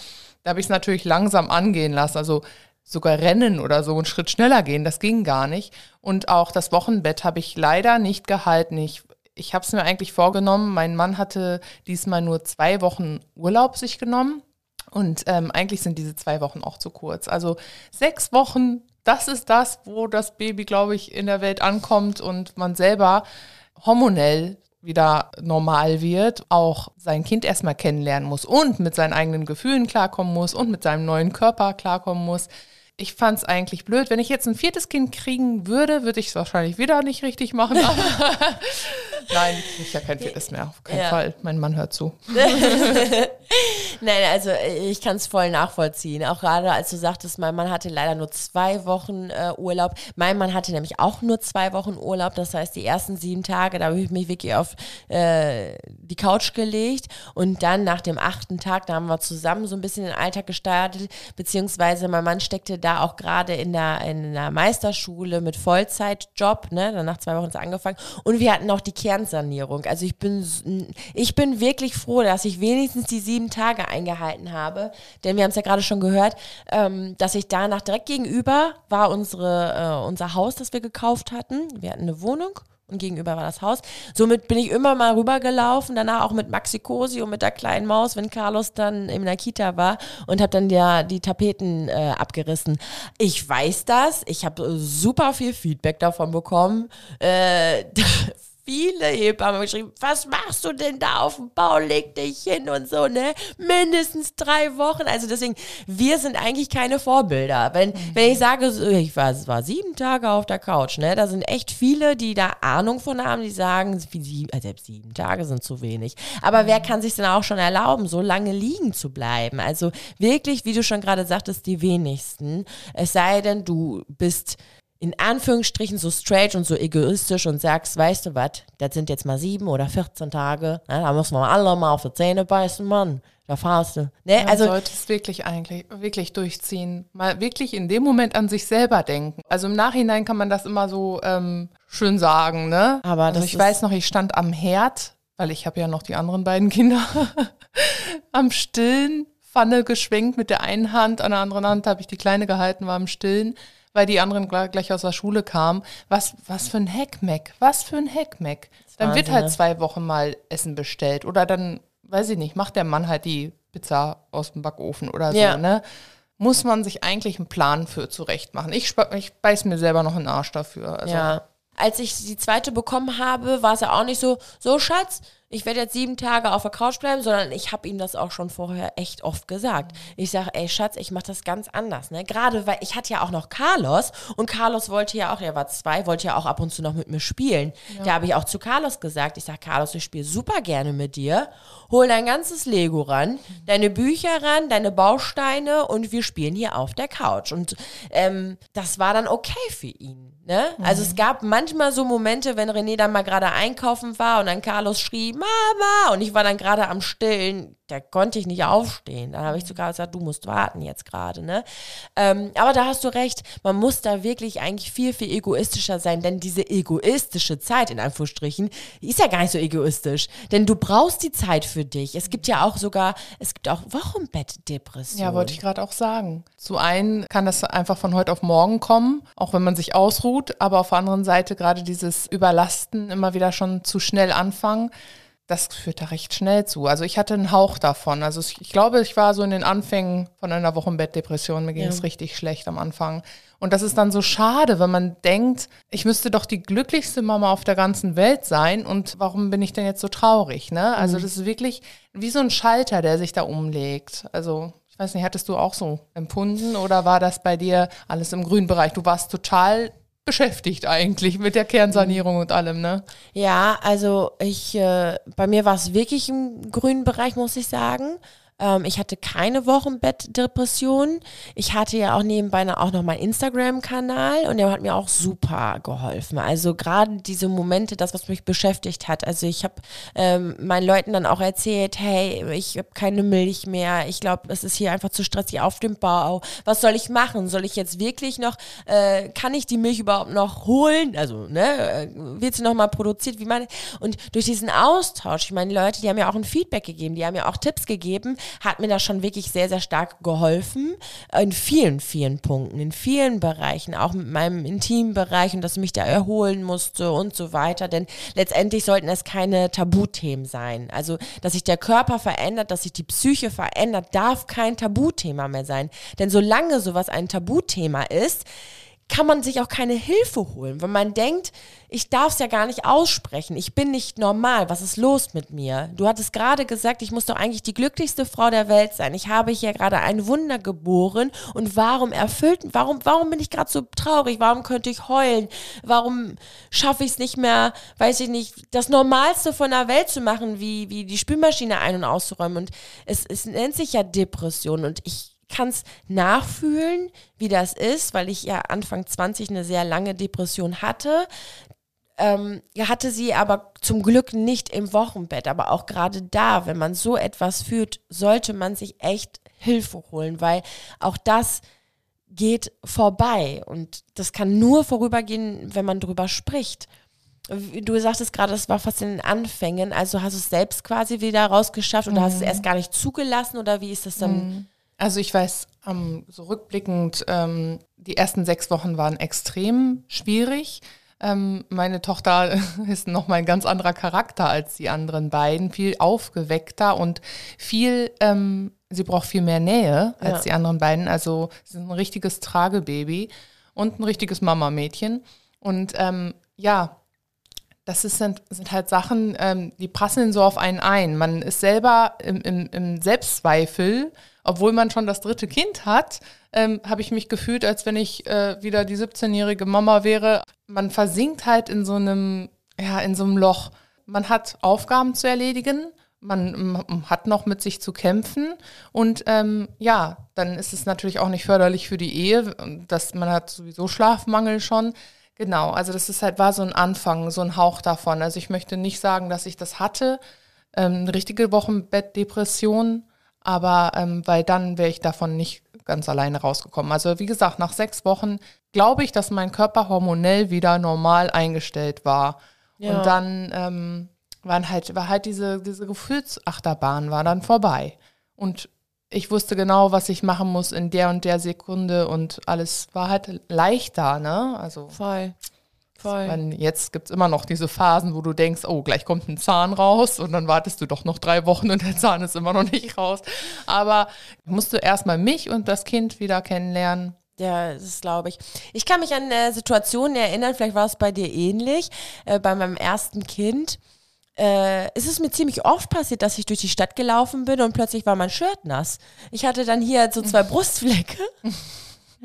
Da habe ich es natürlich langsam angehen lassen. Also sogar rennen oder so einen Schritt schneller gehen, das ging gar nicht. Und auch das Wochenbett habe ich leider nicht gehalten. Ich, ich habe es mir eigentlich vorgenommen. Mein Mann hatte diesmal nur zwei Wochen Urlaub sich genommen. Und ähm, eigentlich sind diese zwei Wochen auch zu kurz. Also sechs Wochen, das ist das, wo das Baby, glaube ich, in der Welt ankommt und man selber hormonell wieder normal wird, auch sein Kind erstmal kennenlernen muss und mit seinen eigenen Gefühlen klarkommen muss und mit seinem neuen Körper klarkommen muss. Ich fand es eigentlich blöd. Wenn ich jetzt ein viertes Kind kriegen würde, würde ich es wahrscheinlich wieder nicht richtig machen. Nein, ich ja kein viertes mehr. Auf keinen Ja. Fall. Mein Mann hört zu. Nein, also äh, ich kann es voll nachvollziehen. Auch gerade als du sagtest, mein Mann hatte leider nur zwei Wochen äh, Urlaub. Mein Mann hatte nämlich auch nur zwei Wochen Urlaub. Das heißt, die ersten sieben Tage, da habe ich mich wirklich auf äh, die Couch gelegt. Und dann nach dem achten Tag, da haben wir zusammen so ein bisschen den Alltag gestartet. Beziehungsweise mein Mann steckte da auch gerade in der, in der Meisterschule mit Vollzeitjob. Ne? Dann nach zwei Wochen ist angefangen. Und wir hatten auch die Kernsanierung. Also ich bin, ich bin wirklich froh, dass ich wenigstens die sieben Tage eingehalten habe. Denn wir haben es ja gerade schon gehört, ähm, dass ich danach direkt gegenüber war unsere, äh, unser Haus, das wir gekauft hatten. Wir hatten eine Wohnung. Und gegenüber war das Haus. Somit bin ich immer mal rübergelaufen, danach auch mit Maxi Cosi und mit der kleinen Maus, wenn Carlos dann in der Kita war und habe dann ja die Tapeten äh, abgerissen. Ich weiß das, ich habe super viel Feedback davon bekommen. Äh, viele Hebammen geschrieben, was machst du denn da auf dem Bau, leg dich hin und so, ne? Mindestens drei Wochen. Also deswegen, wir sind eigentlich keine Vorbilder. Wenn, wenn ich sage, ich war, es war sieben Tage auf der Couch, ne? Da sind echt viele, die da Ahnung von haben, die sagen, sieben, also selbst sieben Tage sind zu wenig. Aber wer kann sich denn auch schon erlauben, so lange liegen zu bleiben? Also wirklich, wie du schon gerade sagtest, die wenigsten. Es sei denn, du bist in Anführungsstrichen so straight und so egoistisch und sagst, weißt du was, das sind jetzt mal sieben oder 14 Tage, ne, da müssen wir alle mal auf die Zähne beißen, Mann. Da fahrst du. Ne? Man also, sollte es wirklich eigentlich wirklich durchziehen. Mal wirklich in dem Moment an sich selber denken. Also im Nachhinein kann man das immer so ähm, schön sagen, ne? Aber also ich weiß noch, ich stand am Herd, weil ich habe ja noch die anderen beiden Kinder am Stillen, Pfanne geschwenkt mit der einen Hand, an der anderen Hand habe ich die Kleine gehalten, war am Stillen, weil die anderen gleich, aus der Schule kamen. Was, was für ein Heckmeck, was für ein Heckmeck. Dann wird halt ne? zwei Wochen mal Essen bestellt oder dann, weiß ich nicht, macht der Mann halt die Pizza aus dem Backofen oder so, Ja. ne? Muss man sich eigentlich einen Plan für zurecht machen. Ich, ich beiß mir selber noch einen Arsch dafür. Also, ja. Als ich die zweite bekommen habe, war es ja auch nicht so, so Schatz, ich werde jetzt sieben Tage auf der Couch bleiben, sondern ich habe ihm das auch schon vorher echt oft gesagt. Ich sage, ey Schatz, ich mache das ganz anders. Ne? Gerade weil ich hatte ja auch noch Carlos und Carlos wollte ja auch, er war zwei, wollte ja auch ab und zu noch mit mir spielen. Ja. Da habe ich auch zu Carlos gesagt, ich sage, Carlos, ich spiele super gerne mit dir. Hol dein ganzes Lego ran, deine Bücher ran, deine Bausteine und wir spielen hier auf der Couch. Und ähm, das war dann okay für ihn. Ne? Mhm. Also es gab manchmal so Momente, wenn René dann mal gerade einkaufen war und dann Carlos schrie, Mama, und ich war dann gerade am Stillen, da konnte ich nicht aufstehen. Dann habe ich sogar gesagt, du musst warten jetzt gerade, ne? Ähm, aber da hast du recht, man muss da wirklich eigentlich viel, viel egoistischer sein, denn diese egoistische Zeit, in Anführungsstrichen, ist ja gar nicht so egoistisch. Denn du brauchst die Zeit für dich. Es gibt ja auch sogar, es gibt auch Wochenbettdepressionen. Ja, wollte ich gerade auch sagen. Zu einen kann das einfach von heute auf morgen kommen, auch wenn man sich ausruht, aber auf der anderen Seite gerade dieses Überlasten immer wieder schon zu schnell anfangen das führt da recht schnell zu. Also ich hatte einen Hauch davon. Also ich glaube, ich war so in den Anfängen von einer Wochenbettdepression. Mir ging es richtig schlecht am Anfang. Und das ist dann so schade, wenn man denkt, ich müsste doch die glücklichste Mama auf der ganzen Welt sein und warum bin ich denn jetzt so traurig? Ne? Also mhm. das ist wirklich wie so ein Schalter, der sich da umlegt. Also ich weiß nicht, hattest du auch so empfunden oder war das bei dir alles im grünen Bereich? Du warst total beschäftigt eigentlich mit der Kernsanierung und allem, ne? Ja, also ich, äh, bei mir war es wirklich im grünen Bereich, muss ich sagen. Ähm, ich hatte keine Wochenbettdepression. Ich hatte ja auch nebenbei auch noch meinen Instagram-Kanal und der hat mir auch super geholfen. Also gerade diese Momente, das, was mich beschäftigt hat. Also ich habe ähm, meinen Leuten dann auch erzählt, hey, ich habe keine Milch mehr. Ich glaube, es ist hier einfach zu stressig auf dem Bau. Was soll ich machen? Soll ich jetzt wirklich noch, äh, kann ich die Milch überhaupt noch holen? Also, ne, äh, wird sie nochmal produziert? Wie meine, und durch diesen Austausch, ich meine, Leute, die haben ja auch ein Feedback gegeben, die haben ja auch Tipps gegeben, hat mir das schon wirklich sehr, sehr stark geholfen. In vielen, vielen Punkten, in vielen Bereichen, auch mit meinem intimen Bereich und dass ich mich da erholen musste und so weiter. Denn letztendlich sollten es keine Tabuthemen sein. Also, dass sich der Körper verändert, dass sich die Psyche verändert, darf kein Tabuthema mehr sein. Denn solange sowas ein Tabuthema ist, kann man sich auch keine Hilfe holen, wenn man denkt, ich darf es ja gar nicht aussprechen, ich bin nicht normal, was ist los mit mir? Du hattest gerade gesagt, ich muss doch eigentlich die glücklichste Frau der Welt sein. Ich habe hier gerade ein Wunder geboren und warum erfüllt, warum, warum bin ich gerade so traurig? Warum könnte ich heulen? Warum schaffe ich es nicht mehr, weiß ich nicht, das Normalste von der Welt zu machen, wie, wie die Spülmaschine ein- und auszuräumen? Und es, es nennt sich ja Depression und ich kann es nachfühlen, wie das ist, weil ich ja Anfang 20 eine sehr lange Depression hatte. Ähm, hatte sie aber zum Glück nicht im Wochenbett. Aber auch gerade da, wenn man so etwas fühlt, sollte man sich echt Hilfe holen, weil auch das geht vorbei. Und das kann nur vorübergehen, wenn man drüber spricht. Du sagtest gerade, das war fast in den Anfängen. Also hast du es selbst quasi wieder rausgeschafft oder mhm. hast du es erst gar nicht zugelassen oder wie ist das dann? Mhm. Also ich weiß, ähm, so rückblickend, ähm, die ersten sechs Wochen waren extrem schwierig. Ähm, meine Tochter ist nochmal ein ganz anderer Charakter als die anderen beiden, viel aufgeweckter und viel, ähm, sie braucht viel mehr Nähe als ja. die anderen beiden. Also sie ist ein richtiges Tragebaby und ein richtiges Mamamädchen. Und ähm, ja, das ist, sind, sind halt Sachen, ähm, die prasseln so auf einen ein. Man ist selber im, im, im Selbstzweifel obwohl man schon das dritte Kind hat, ähm, habe ich mich gefühlt, als wenn ich äh, wieder die 17-jährige Mama wäre. Man versinkt halt in so einem, ja, in so einem Loch. Man hat Aufgaben zu erledigen, man, hat noch mit sich zu kämpfen und ähm, ja, dann ist es natürlich auch nicht förderlich für die Ehe, dass man hat sowieso Schlafmangel schon. Genau, also das ist halt war so ein Anfang, so ein Hauch davon. Also ich möchte nicht sagen, dass ich das hatte, ähm, eine richtige Wochenbettdepression aber ähm, weil dann wäre ich davon nicht ganz alleine rausgekommen. Also wie gesagt, nach sechs Wochen glaube ich, dass mein Körper hormonell wieder normal eingestellt war. Ja. Und dann ähm, waren halt, war halt diese, diese Gefühlsachterbahn war dann vorbei. Und ich wusste genau, was ich machen muss in der und der Sekunde und alles war halt leichter, ne? Also voll. Voll. Meine, jetzt gibt es immer noch diese Phasen, wo du denkst, oh, gleich kommt ein Zahn raus und dann wartest du doch noch drei Wochen und der Zahn ist immer noch nicht raus. Aber musst du erstmal mich und das Kind wieder kennenlernen. Ja, das glaube ich. Ich kann mich an äh, Situationen erinnern, vielleicht war es bei dir ähnlich, äh, bei meinem ersten Kind. äh, es ist mir ziemlich oft passiert, dass ich durch die Stadt gelaufen bin und plötzlich war mein Shirt nass. Ich hatte dann hier so zwei Brustflecke.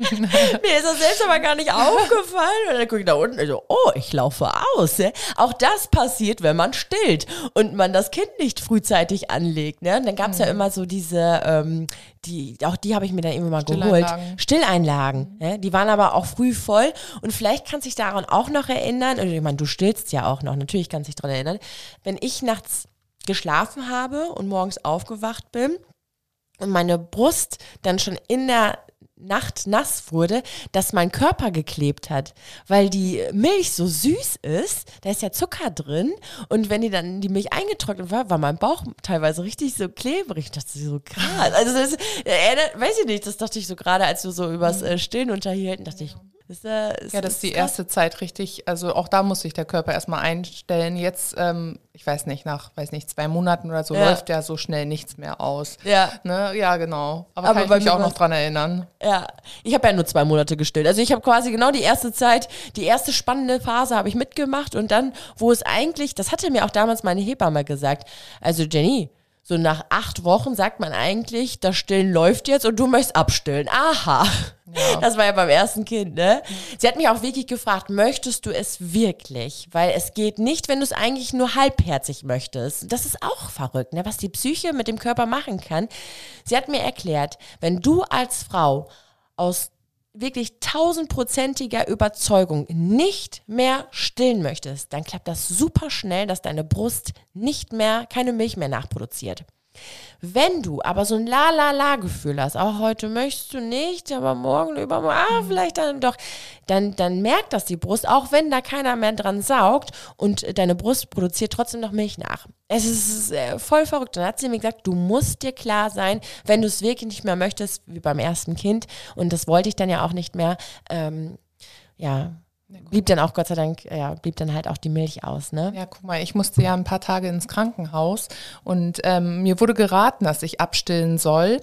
Mir ist das selbst aber gar nicht aufgefallen. Und dann gucke ich da unten und so, oh, ich laufe aus. Ne? Auch das passiert, wenn man stillt und man das Kind nicht frühzeitig anlegt. Ne? Und dann gab es mhm. ja immer so diese, ähm, die, auch die habe ich mir dann immer mal geholt. Stilleinlagen. Ne? Die waren aber auch früh voll. Und vielleicht kannst du dich daran auch noch erinnern. Und ich meine, du stillst ja auch noch. Natürlich kannst du dich daran erinnern. Wenn ich nachts geschlafen habe und morgens aufgewacht bin, und meine Brust dann schon in der Nacht nass wurde, dass mein Körper geklebt hat, weil die Milch so süß ist, da ist ja Zucker drin und wenn die dann die Milch eingetrocknet war, war mein Bauch teilweise richtig so klebrig. Ich dachte so krass. Also das, äh, weiß ich nicht, das dachte ich so gerade, als wir so übers äh, Stillen unterhielten, dachte ich, ist, äh, ist, ja, das ist die erste Zeit richtig, also auch da muss sich der Körper erstmal einstellen. Jetzt, ähm, ich weiß nicht, nach, weiß nicht, zwei Monaten oder so ja. läuft ja so schnell nichts mehr aus. Ja. Ne? Ja, genau. Aber, Aber kann ich mich auch noch dran erinnern. Ja, ich habe ja nur zwei Monate gestillt. Also ich habe quasi genau die erste Zeit, die erste spannende Phase habe ich mitgemacht und dann, wo es eigentlich, das hatte mir auch damals meine Hebamme gesagt, also Jenny, so nach acht Wochen sagt man eigentlich, das Stillen läuft jetzt und du möchtest abstillen. Aha. Ja. Das war ja beim ersten Kind, ne? Sie hat mich auch wirklich gefragt, möchtest du es wirklich? Weil es geht nicht, wenn du es eigentlich nur halbherzig möchtest. Das ist auch verrückt, ne? Was die Psyche mit dem Körper machen kann. Sie hat mir erklärt, wenn du als Frau aus wirklich tausendprozentiger Überzeugung nicht mehr stillen möchtest, dann klappt das super schnell, dass deine Brust nicht mehr, keine Milch mehr nachproduziert. Wenn du aber so ein La-La-La-Gefühl hast, auch heute möchtest du nicht, aber morgen, übermorgen, ah, vielleicht dann doch, dann, dann merkt das die Brust, auch wenn da keiner mehr dran saugt und deine Brust produziert trotzdem noch Milch nach. Es ist äh, voll verrückt. Dann hat sie mir gesagt, du musst dir klar sein, wenn du es wirklich nicht mehr möchtest, wie beim ersten Kind, und das wollte ich dann ja auch nicht mehr, ähm, ja, blieb dann auch Gott sei Dank, ja, blieb dann halt auch die Milch aus, ne? Ja, guck mal, ich musste ja ein paar Tage ins Krankenhaus und ähm, mir wurde geraten, dass ich abstillen soll.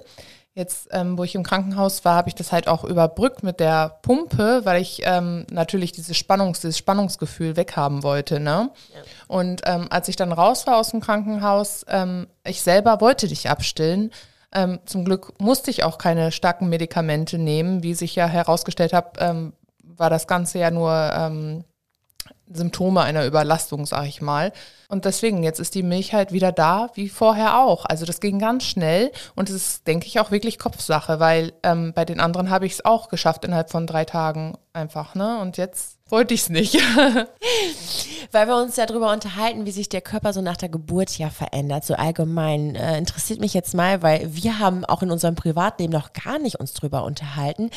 Jetzt, ähm, wo ich im Krankenhaus war, habe ich das halt auch überbrückt mit der Pumpe, weil ich ähm, natürlich dieses, Spannungs-, dieses Spannungsgefühl weghaben wollte. Ne? Ja. Und ähm, als ich dann raus war aus dem Krankenhaus, ähm, ich selber wollte dich abstillen. Ähm, zum Glück musste ich auch keine starken Medikamente nehmen, wie sich ja herausgestellt hat, ähm, war das Ganze ja nur ähm, Symptome einer Überlastung, sag ich mal. Und deswegen, jetzt ist die Milch halt wieder da, wie vorher auch. Also das ging ganz schnell und es ist, denke ich, auch wirklich Kopfsache, weil ähm, bei den anderen habe ich es auch geschafft innerhalb von drei Tagen einfach, ne? Und jetzt wollte ich es nicht. weil wir uns ja darüber unterhalten, wie sich der Körper so nach der Geburt ja verändert. So allgemein äh, interessiert mich jetzt mal, weil wir haben auch in unserem Privatleben noch gar nicht uns drüber unterhalten.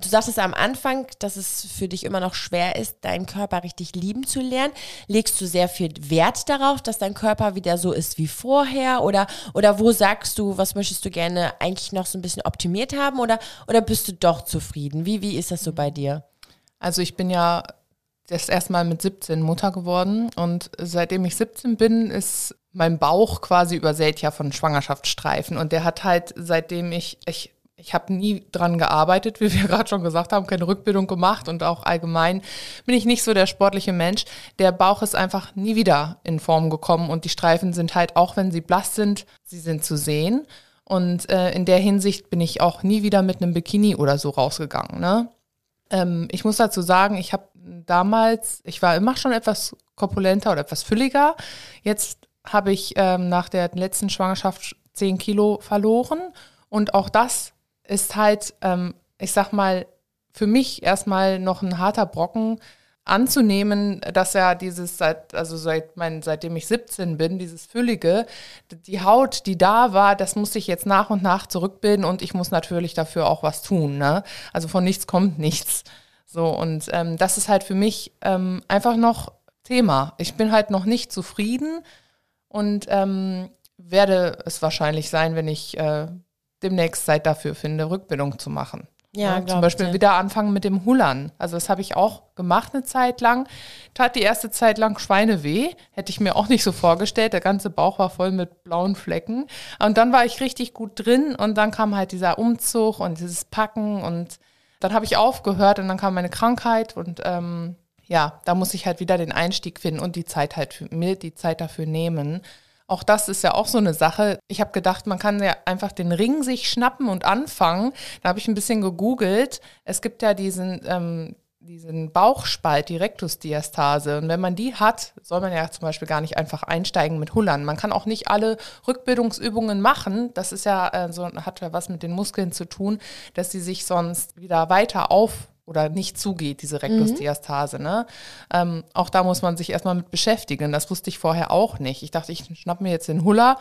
Du sagtest am Anfang, dass es für dich immer noch schwer ist, deinen Körper richtig lieben zu lernen. Legst du sehr viel Wert darauf, dass dein Körper wieder so ist wie vorher? Oder, oder wo sagst du, was möchtest du gerne eigentlich noch so ein bisschen optimiert haben? Oder, oder bist du doch zufrieden? Wie, wie ist das so bei dir? Also ich bin ja das erste Mal mit 17 Mutter geworden und seitdem ich 17 bin, ist mein Bauch quasi übersät ja von Schwangerschaftsstreifen und der hat halt seitdem ich, ich ich habe nie dran gearbeitet, wie wir gerade schon gesagt haben, keine Rückbildung gemacht und auch allgemein bin ich nicht so der sportliche Mensch. Der Bauch ist einfach nie wieder in Form gekommen und die Streifen sind halt, auch wenn sie blass sind, sie sind zu sehen. Und äh, in der Hinsicht bin ich auch nie wieder mit einem Bikini oder so rausgegangen. Ne? Ähm, ich muss dazu sagen, ich habe damals, ich war immer schon etwas korpulenter oder etwas fülliger. Jetzt habe ich ähm, nach der letzten Schwangerschaft 10 Kilo verloren. Und auch das ist halt, ähm, ich sag mal, für mich erstmal noch ein harter Brocken anzunehmen, dass er dieses seit also seit mein seitdem ich 17 bin, dieses füllige, die Haut, die da war, das muss ich jetzt nach und nach zurückbilden und ich muss natürlich dafür auch was tun, ne? Also von nichts kommt nichts. So und ähm, das ist halt für mich ähm, einfach noch Thema. Ich bin halt noch nicht zufrieden und ähm, werde es wahrscheinlich sein, wenn ich äh, demnächst Zeit dafür finde, Rückbildung zu machen. Ja, ja zum Beispiel wieder anfangen mit dem Hullern. Also das habe ich auch gemacht eine Zeit lang. Tat die erste Zeit lang Schweineweh. Hätte ich mir auch nicht so vorgestellt. Der ganze Bauch war voll mit blauen Flecken. Und dann war ich richtig gut drin und dann kam halt dieser Umzug und dieses Packen und dann habe ich aufgehört und dann kam meine Krankheit und ähm, ja, da muss ich halt wieder den Einstieg finden und die Zeit halt für, mir die Zeit dafür nehmen. Auch das ist ja auch so eine Sache. Ich habe gedacht, man kann ja einfach den Ring sich schnappen und anfangen. Da habe ich ein bisschen gegoogelt. Es gibt ja diesen, ähm, diesen Bauchspalt, die Rektusdiastase. Und wenn man die hat, soll man ja zum Beispiel gar nicht einfach einsteigen mit Hullern. Man kann auch nicht alle Rückbildungsübungen machen. Das ist ja äh, so, hat ja was mit den Muskeln zu tun, dass sie sich sonst wieder weiter auf oder nicht zugeht, diese Rektusdiastase. Mhm. Ne? Ähm, auch da muss man sich erstmal mit beschäftigen. Das wusste ich vorher auch nicht. Ich dachte, ich schnapp mir jetzt den Huller.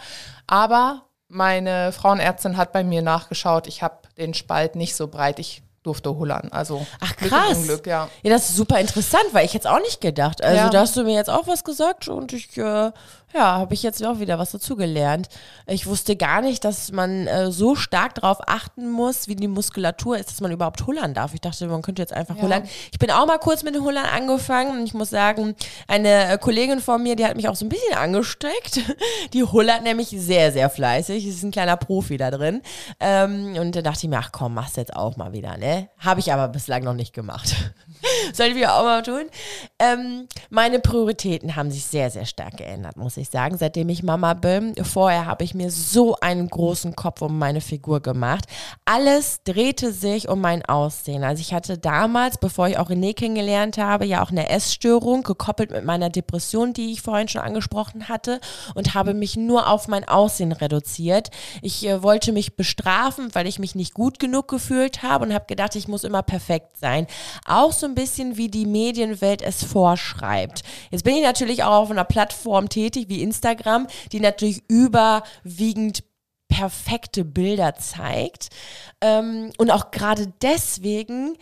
Aber meine Frauenärztin hat bei mir nachgeschaut. Ich habe den Spalt nicht so breit. Ich durfte hullern. Also Ach krass. Glück Glück, ja. ja, das ist super interessant, weil ich jetzt auch nicht gedacht. Also ja. da hast du mir jetzt auch was gesagt und ich äh, ja, habe ich jetzt auch wieder was dazugelernt. Ich wusste gar nicht, dass man äh, so stark darauf achten muss, wie die Muskulatur ist, dass man überhaupt hullern darf. Ich dachte, man könnte jetzt einfach ja. hullern. Ich bin auch mal kurz mit dem Hullern angefangen und ich muss sagen, eine äh, Kollegin von mir, die hat mich auch so ein bisschen angesteckt. Die hullert nämlich sehr, sehr fleißig. Sie ist ein kleiner Profi da drin. Ähm, und da dachte ich mir, ach komm, machst jetzt auch mal wieder, ne? Habe ich aber bislang noch nicht gemacht. Sollten wir auch mal tun. Ähm, meine Prioritäten haben sich sehr, sehr stark geändert, muss ich sagen, seitdem ich Mama bin. Vorher habe ich mir so einen großen Kopf um meine Figur gemacht. Alles drehte sich um mein Aussehen. Also ich hatte damals, bevor ich auch René kennengelernt habe, ja auch eine Essstörung, gekoppelt mit meiner Depression, die ich vorhin schon angesprochen hatte, und habe mich nur auf mein Aussehen reduziert. Ich äh, wollte mich bestrafen, weil ich mich nicht gut genug gefühlt habe und habe gedacht, ich muss immer perfekt sein. Auch so ein bisschen wie die Medienwelt es vorschreibt. Jetzt bin ich natürlich auch auf einer Plattform tätig wie Instagram, die natürlich überwiegend perfekte Bilder zeigt. Ähm, und auch gerade deswegen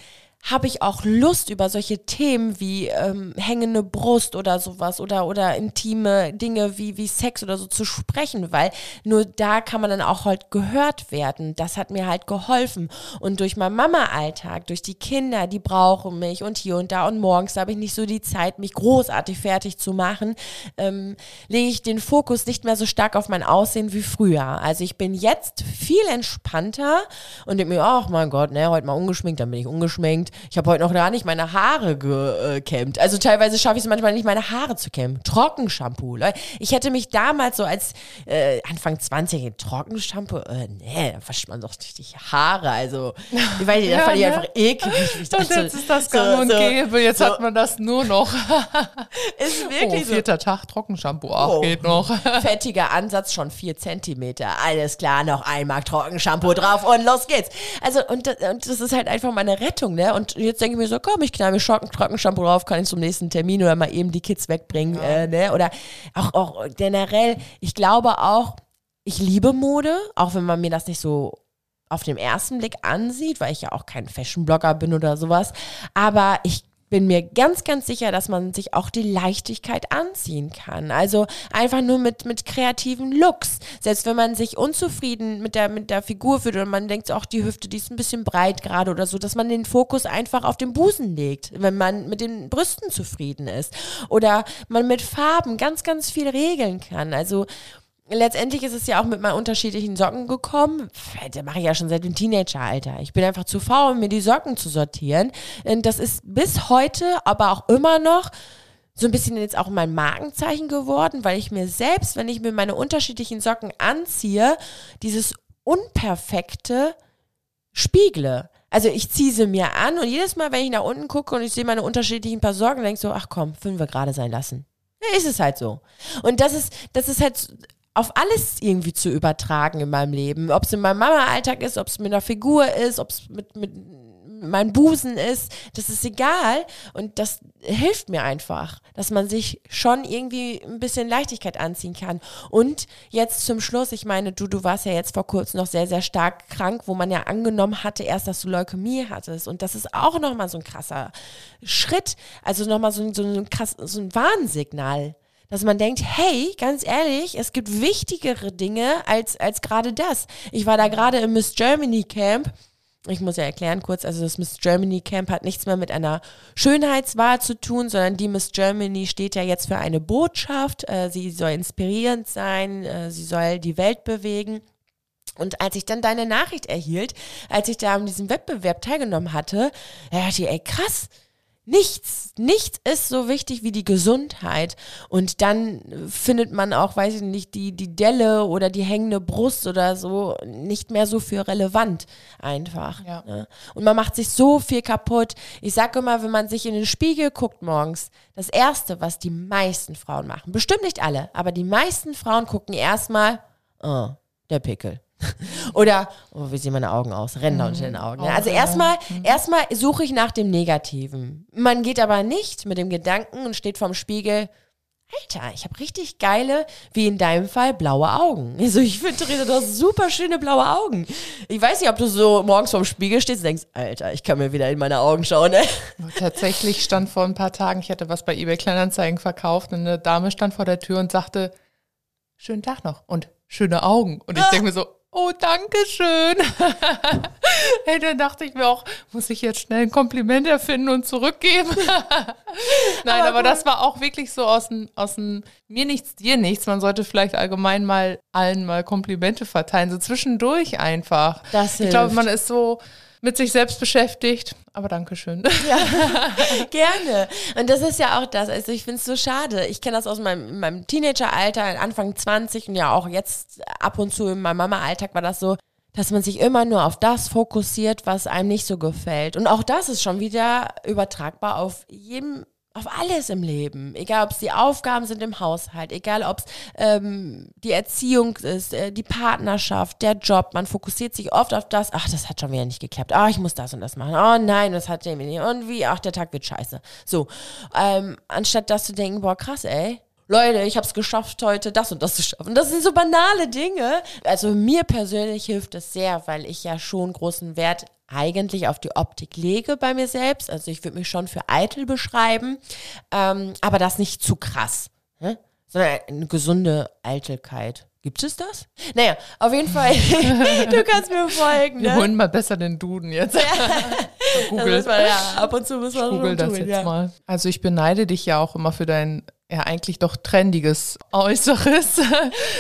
habe ich auch Lust, über solche Themen wie ähm, hängende Brust oder sowas oder, oder intime Dinge wie, wie Sex oder so zu sprechen, weil nur da kann man dann auch halt gehört werden. Das hat mir halt geholfen. Und durch meinen Mama-Alltag, durch die Kinder, die brauchen mich und hier und da und morgens habe ich nicht so die Zeit, mich großartig fertig zu machen, ähm, lege ich den Fokus nicht mehr so stark auf mein Aussehen wie früher. Also ich bin jetzt viel entspannter und denke mir, ach mein Gott, ne, heute mal ungeschminkt, dann bin ich ungeschminkt ich habe heute noch gar nicht meine Haare gekämmt. Also teilweise schaffe ich es manchmal nicht, meine Haare zu kämmen. Trockenshampoo. Ich hätte mich damals so als äh, Anfang 20 Trockenshampoo, äh, nee, da wascht man doch nicht die Haare. Also, ich weiß nicht, das ja, fand ich ne? einfach eklig. Ich dachte, und jetzt ist das gang so, und gäbe, jetzt so. hat man das nur noch. ist wirklich oh, vierter so. Tag Trockenshampoo, ach, oh. geht noch. Fettiger Ansatz, schon vier Zentimeter. Alles klar, noch einmal Trockenshampoo drauf und los geht's. Also, und, und das ist halt einfach meine Rettung, ne? Und jetzt denke ich mir so, komm, ich knall mir Trockenshampoo drauf, kann ich zum nächsten Termin oder mal eben die Kids wegbringen. Ja. Äh, ne? Oder auch, auch generell, ich glaube auch, ich liebe Mode, auch wenn man mir das nicht so auf den ersten Blick ansieht, weil ich ja auch kein Fashion-Blogger bin oder sowas. Aber ich bin mir ganz, ganz sicher, dass man sich auch die Leichtigkeit anziehen kann. Also einfach nur mit, mit kreativen Looks. Selbst wenn man sich unzufrieden mit der, mit der Figur fühlt und man denkt, auch die Hüfte, die ist ein bisschen breit gerade oder so, dass man den Fokus einfach auf den Busen legt, wenn man mit den Brüsten zufrieden ist. Oder man mit Farben ganz, ganz viel regeln kann. Also letztendlich ist es ja auch mit meinen unterschiedlichen Socken gekommen. Das mache ich ja schon seit dem Teenageralter. Ich bin einfach zu faul, um mir die Socken zu sortieren. Und das ist bis heute, aber auch immer noch so ein bisschen jetzt auch mein Markenzeichen geworden, weil ich mir selbst, wenn ich mir meine unterschiedlichen Socken anziehe, dieses Unperfekte spiegle. Also ich ziehe sie mir an und jedes Mal, wenn ich nach unten gucke und ich sehe meine unterschiedlichen Paar Socken, denke ich so, ach komm, fünf wir gerade sein lassen. Ja, ist es halt so. Und das ist, das ist halt auf alles irgendwie zu übertragen in meinem Leben. Ob es in meinem Mama-Alltag ist, ob es mit einer Figur ist, ob es mit, mit meinem Busen ist, das ist egal. Und das hilft mir einfach, dass man sich schon irgendwie ein bisschen Leichtigkeit anziehen kann. Und jetzt zum Schluss, ich meine, du, du warst ja jetzt vor kurzem noch sehr, sehr stark krank, wo man ja angenommen hatte erst, dass du Leukämie hattest. Und das ist auch nochmal so ein krasser Schritt. Also nochmal so, so, ein krass, so ein Warnsignal dass man denkt, hey, ganz ehrlich, es gibt wichtigere Dinge als, als gerade das. Ich war da gerade im Miss Germany Camp. Ich muss ja erklären kurz, also das Miss Germany Camp hat nichts mehr mit einer Schönheitswahl zu tun, sondern die Miss Germany steht ja jetzt für eine Botschaft. Äh, sie soll inspirierend sein, äh, sie soll die Welt bewegen. Und als ich dann deine Nachricht erhielt, als ich da an diesem Wettbewerb teilgenommen hatte, da dachte ich, ey krass, Nichts, nichts ist so wichtig wie die Gesundheit. Und dann findet man auch, weiß ich nicht, die, die Delle oder die hängende Brust oder so nicht mehr so für relevant einfach. Ja. Ne? Und man macht sich so viel kaputt. Ich sage immer, wenn man sich in den Spiegel guckt morgens, das Erste, was die meisten Frauen machen, bestimmt nicht alle, aber die meisten Frauen gucken erstmal, oh, der Pickel. Oder, oh, wie sehen meine Augen aus? Ränder unter den Augen. Ne? Also erstmal, erstmal suche ich nach dem Negativen. Man geht aber nicht mit dem Gedanken und steht vorm Spiegel, Alter, ich habe richtig geile, wie in deinem Fall, blaue Augen. Also ich finde, Theresa, du hast super schöne blaue Augen. Ich weiß nicht, ob du so morgens vorm Spiegel stehst und denkst, Alter, ich kann mir wieder in meine Augen schauen. Ne? Tatsächlich stand vor ein paar Tagen, ich hatte was bei eBay Kleinanzeigen verkauft und eine Dame stand vor der Tür und sagte, schönen Tag noch und schöne Augen. Und ich denke mir so, oh, danke schön. hey, dann dachte ich mir auch, muss ich jetzt schnell ein Kompliment erfinden und zurückgeben? Nein, aber, das war auch wirklich so aus dem, aus dem mir nichts, dir nichts. Man sollte vielleicht allgemein mal allen mal Komplimente verteilen, so zwischendurch einfach. Das ich glaube, hilft. man ist so mit sich selbst beschäftigt. Aber danke schön. Gerne. Und das ist ja auch das. Also ich finde es so schade. Ich kenne das aus meinem, meinem Teenageralter, Anfang 20 und ja auch jetzt ab und zu in meinem Mama-Alltag war das so, dass man sich immer nur auf das fokussiert, was einem nicht so gefällt. Und auch das ist schon wieder übertragbar auf jedem auf alles im Leben, egal ob es die Aufgaben sind im Haushalt, egal ob es ähm, die Erziehung ist, äh, die Partnerschaft, der Job, man fokussiert sich oft auf das, ach, das hat schon wieder nicht geklappt, ah, ich muss das und das machen, oh nein, das hat dem nicht, und wie, ach, der Tag wird scheiße. So, ähm, anstatt das zu denken, boah, krass, ey, Leute, ich habe es geschafft, heute das und das zu schaffen. Das sind so banale Dinge. Also mir persönlich hilft es sehr, weil ich ja schon großen Wert eigentlich auf die Optik lege bei mir selbst. Also ich würde mich schon für eitel beschreiben, ähm, aber das nicht zu krass, ne? sondern eine gesunde Eitelkeit. Gibt es das? Naja, auf jeden Fall, du kannst mir folgen. Wir Ne? holen mal besser den Duden jetzt. Das Google, man, ja, ab und zu muss man Google das tun, jetzt ja. mal. Also ich beneide dich ja auch immer für dein ja eigentlich doch trendiges Äußeres.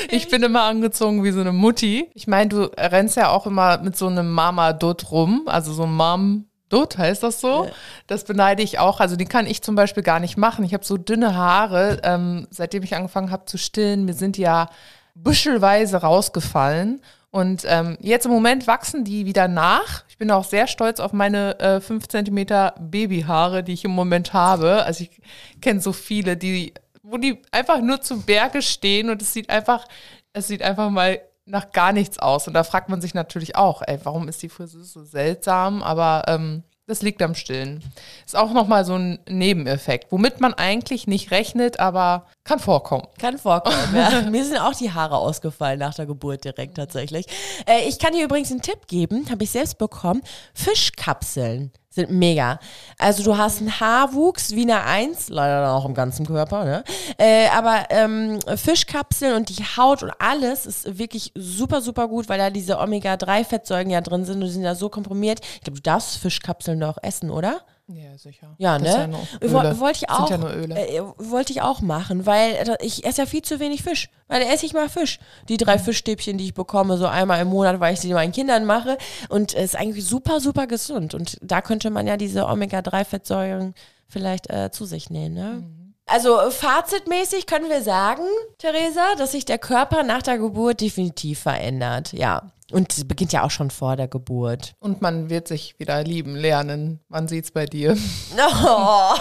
Ich bin immer angezogen wie so eine Mutti. Ich meine, du rennst ja auch immer mit so einem Mama-Dutt rum, also so ein Mom-Dutt heißt das so. Ja. Das beneide ich auch. Also die kann ich zum Beispiel gar nicht machen. Ich habe so dünne Haare, ähm, seitdem ich angefangen habe zu stillen. Mir sind die ja büschelweise rausgefallen. Und ähm, jetzt im Moment wachsen die wieder nach. Ich bin auch sehr stolz auf meine äh, 5 cm Babyhaare, die ich im Moment habe. Also ich kenne so viele, die, wo die einfach nur zu Berge stehen und es sieht einfach, es sieht einfach mal nach gar nichts aus. Und da fragt man sich natürlich auch, ey, warum ist die Frisur so seltsam? Aber ähm, das liegt am Stillen. Ist auch nochmal so ein Nebeneffekt, womit man eigentlich nicht rechnet, aber kann vorkommen. Kann vorkommen, ja. Mir sind auch die Haare ausgefallen nach der Geburt direkt tatsächlich. Äh, ich kann dir übrigens einen Tipp geben, habe ich selbst bekommen. Fischkapseln sind mega. Also du hast einen Haarwuchs wie eine Eins, leider dann auch im ganzen Körper, ne? Äh, aber ähm, Fischkapseln und die Haut und alles ist wirklich super, super gut, weil da diese Omega-3-Fettsäuren ja drin sind und die sind ja so komprimiert. Ich glaube, du darfst Fischkapseln doch essen, oder? Ja, sicher. Ja, Das ne? nur Wo- Öle. Wollte ich auch. ja. Äh, wollte ich auch machen, weil äh, ich esse ja viel zu wenig Fisch. Weil da esse ich mal Fisch. Die drei Fischstäbchen, die ich bekomme, so einmal im Monat, weil ich sie meinen Kindern mache. Und es ist eigentlich super, super gesund. Und da könnte man ja diese Omega-3-Fettsäuren vielleicht äh, zu sich nehmen, ne? Also fazitmäßig können wir sagen, Theresa, dass sich der Körper nach der Geburt definitiv verändert. Ja. Und es beginnt ja auch schon vor der Geburt. Und man wird sich wieder lieben lernen. Man sieht's bei dir. Oh.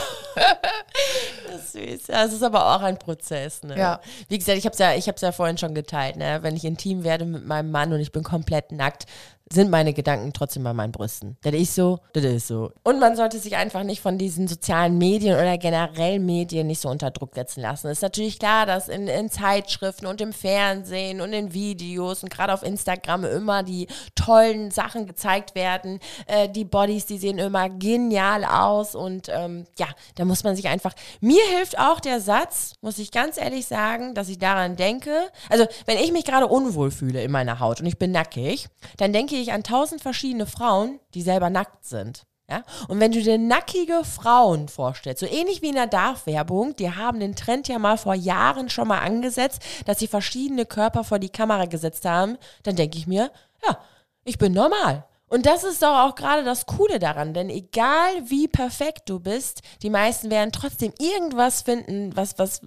das ist süß. Ja, es ist aber auch ein Prozess. Ne? Ja. Wie gesagt, ich habe es ja, ich hab's ja vorhin schon geteilt. Ne? Wenn ich intim werde mit meinem Mann und ich bin komplett nackt, sind meine Gedanken trotzdem bei meinen Brüsten. Das ist so, das ist so. Und man sollte sich einfach nicht von diesen sozialen Medien oder generell Medien nicht so unter Druck setzen lassen. Ist natürlich klar, dass in, in Zeitschriften und im Fernsehen und in Videos und gerade auf Instagram immer die tollen Sachen gezeigt werden. Äh, die Bodies, die sehen immer genial aus und ähm, ja, da muss man sich einfach. Mir hilft auch der Satz, muss ich ganz ehrlich sagen, dass ich daran denke. Also, wenn ich mich gerade unwohl fühle in meiner Haut und ich bin nackig, dann denke ich an tausend verschiedene Frauen, die selber nackt sind. Ja? Und wenn du dir nackige Frauen vorstellst, so ähnlich wie in der Darf-Werbung, die haben den Trend ja mal vor Jahren schon mal angesetzt, dass sie verschiedene Körper vor die Kamera gesetzt haben, dann denke ich mir, ja, ich bin normal. Und das ist doch auch gerade das Coole daran, denn egal wie perfekt du bist, die meisten werden trotzdem irgendwas finden, was, was,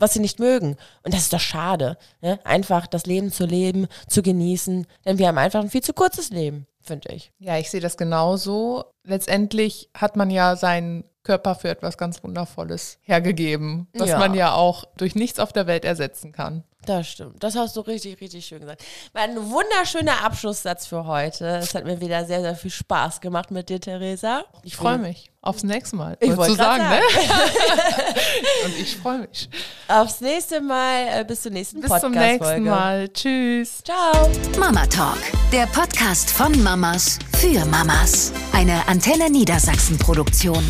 was sie nicht mögen. Und das ist doch schade. Ne? Einfach das Leben zu leben, zu genießen, denn wir haben einfach ein viel zu kurzes Leben, finde ich. Ja, ich sehe das genauso. Letztendlich hat man ja seinen Körper für etwas ganz Wundervolles hergegeben, was Ja. man ja auch durch nichts auf der Welt ersetzen kann. Das stimmt. Das hast du richtig, richtig schön gesagt. Ein wunderschöner Abschlusssatz für heute. Es hat mir wieder sehr, sehr viel Spaß gemacht mit dir, Theresa. Ich freue mich aufs nächste Mal. Ich wolltest wollte du grad ne? Und ich freue mich. Aufs nächste Mal, äh, bis zur nächsten Bis zum nächsten Mal. Tschüss. Ciao. Mama Talk, der Podcast von Mamas für Mamas. Eine Antenne Niedersachsen Produktion.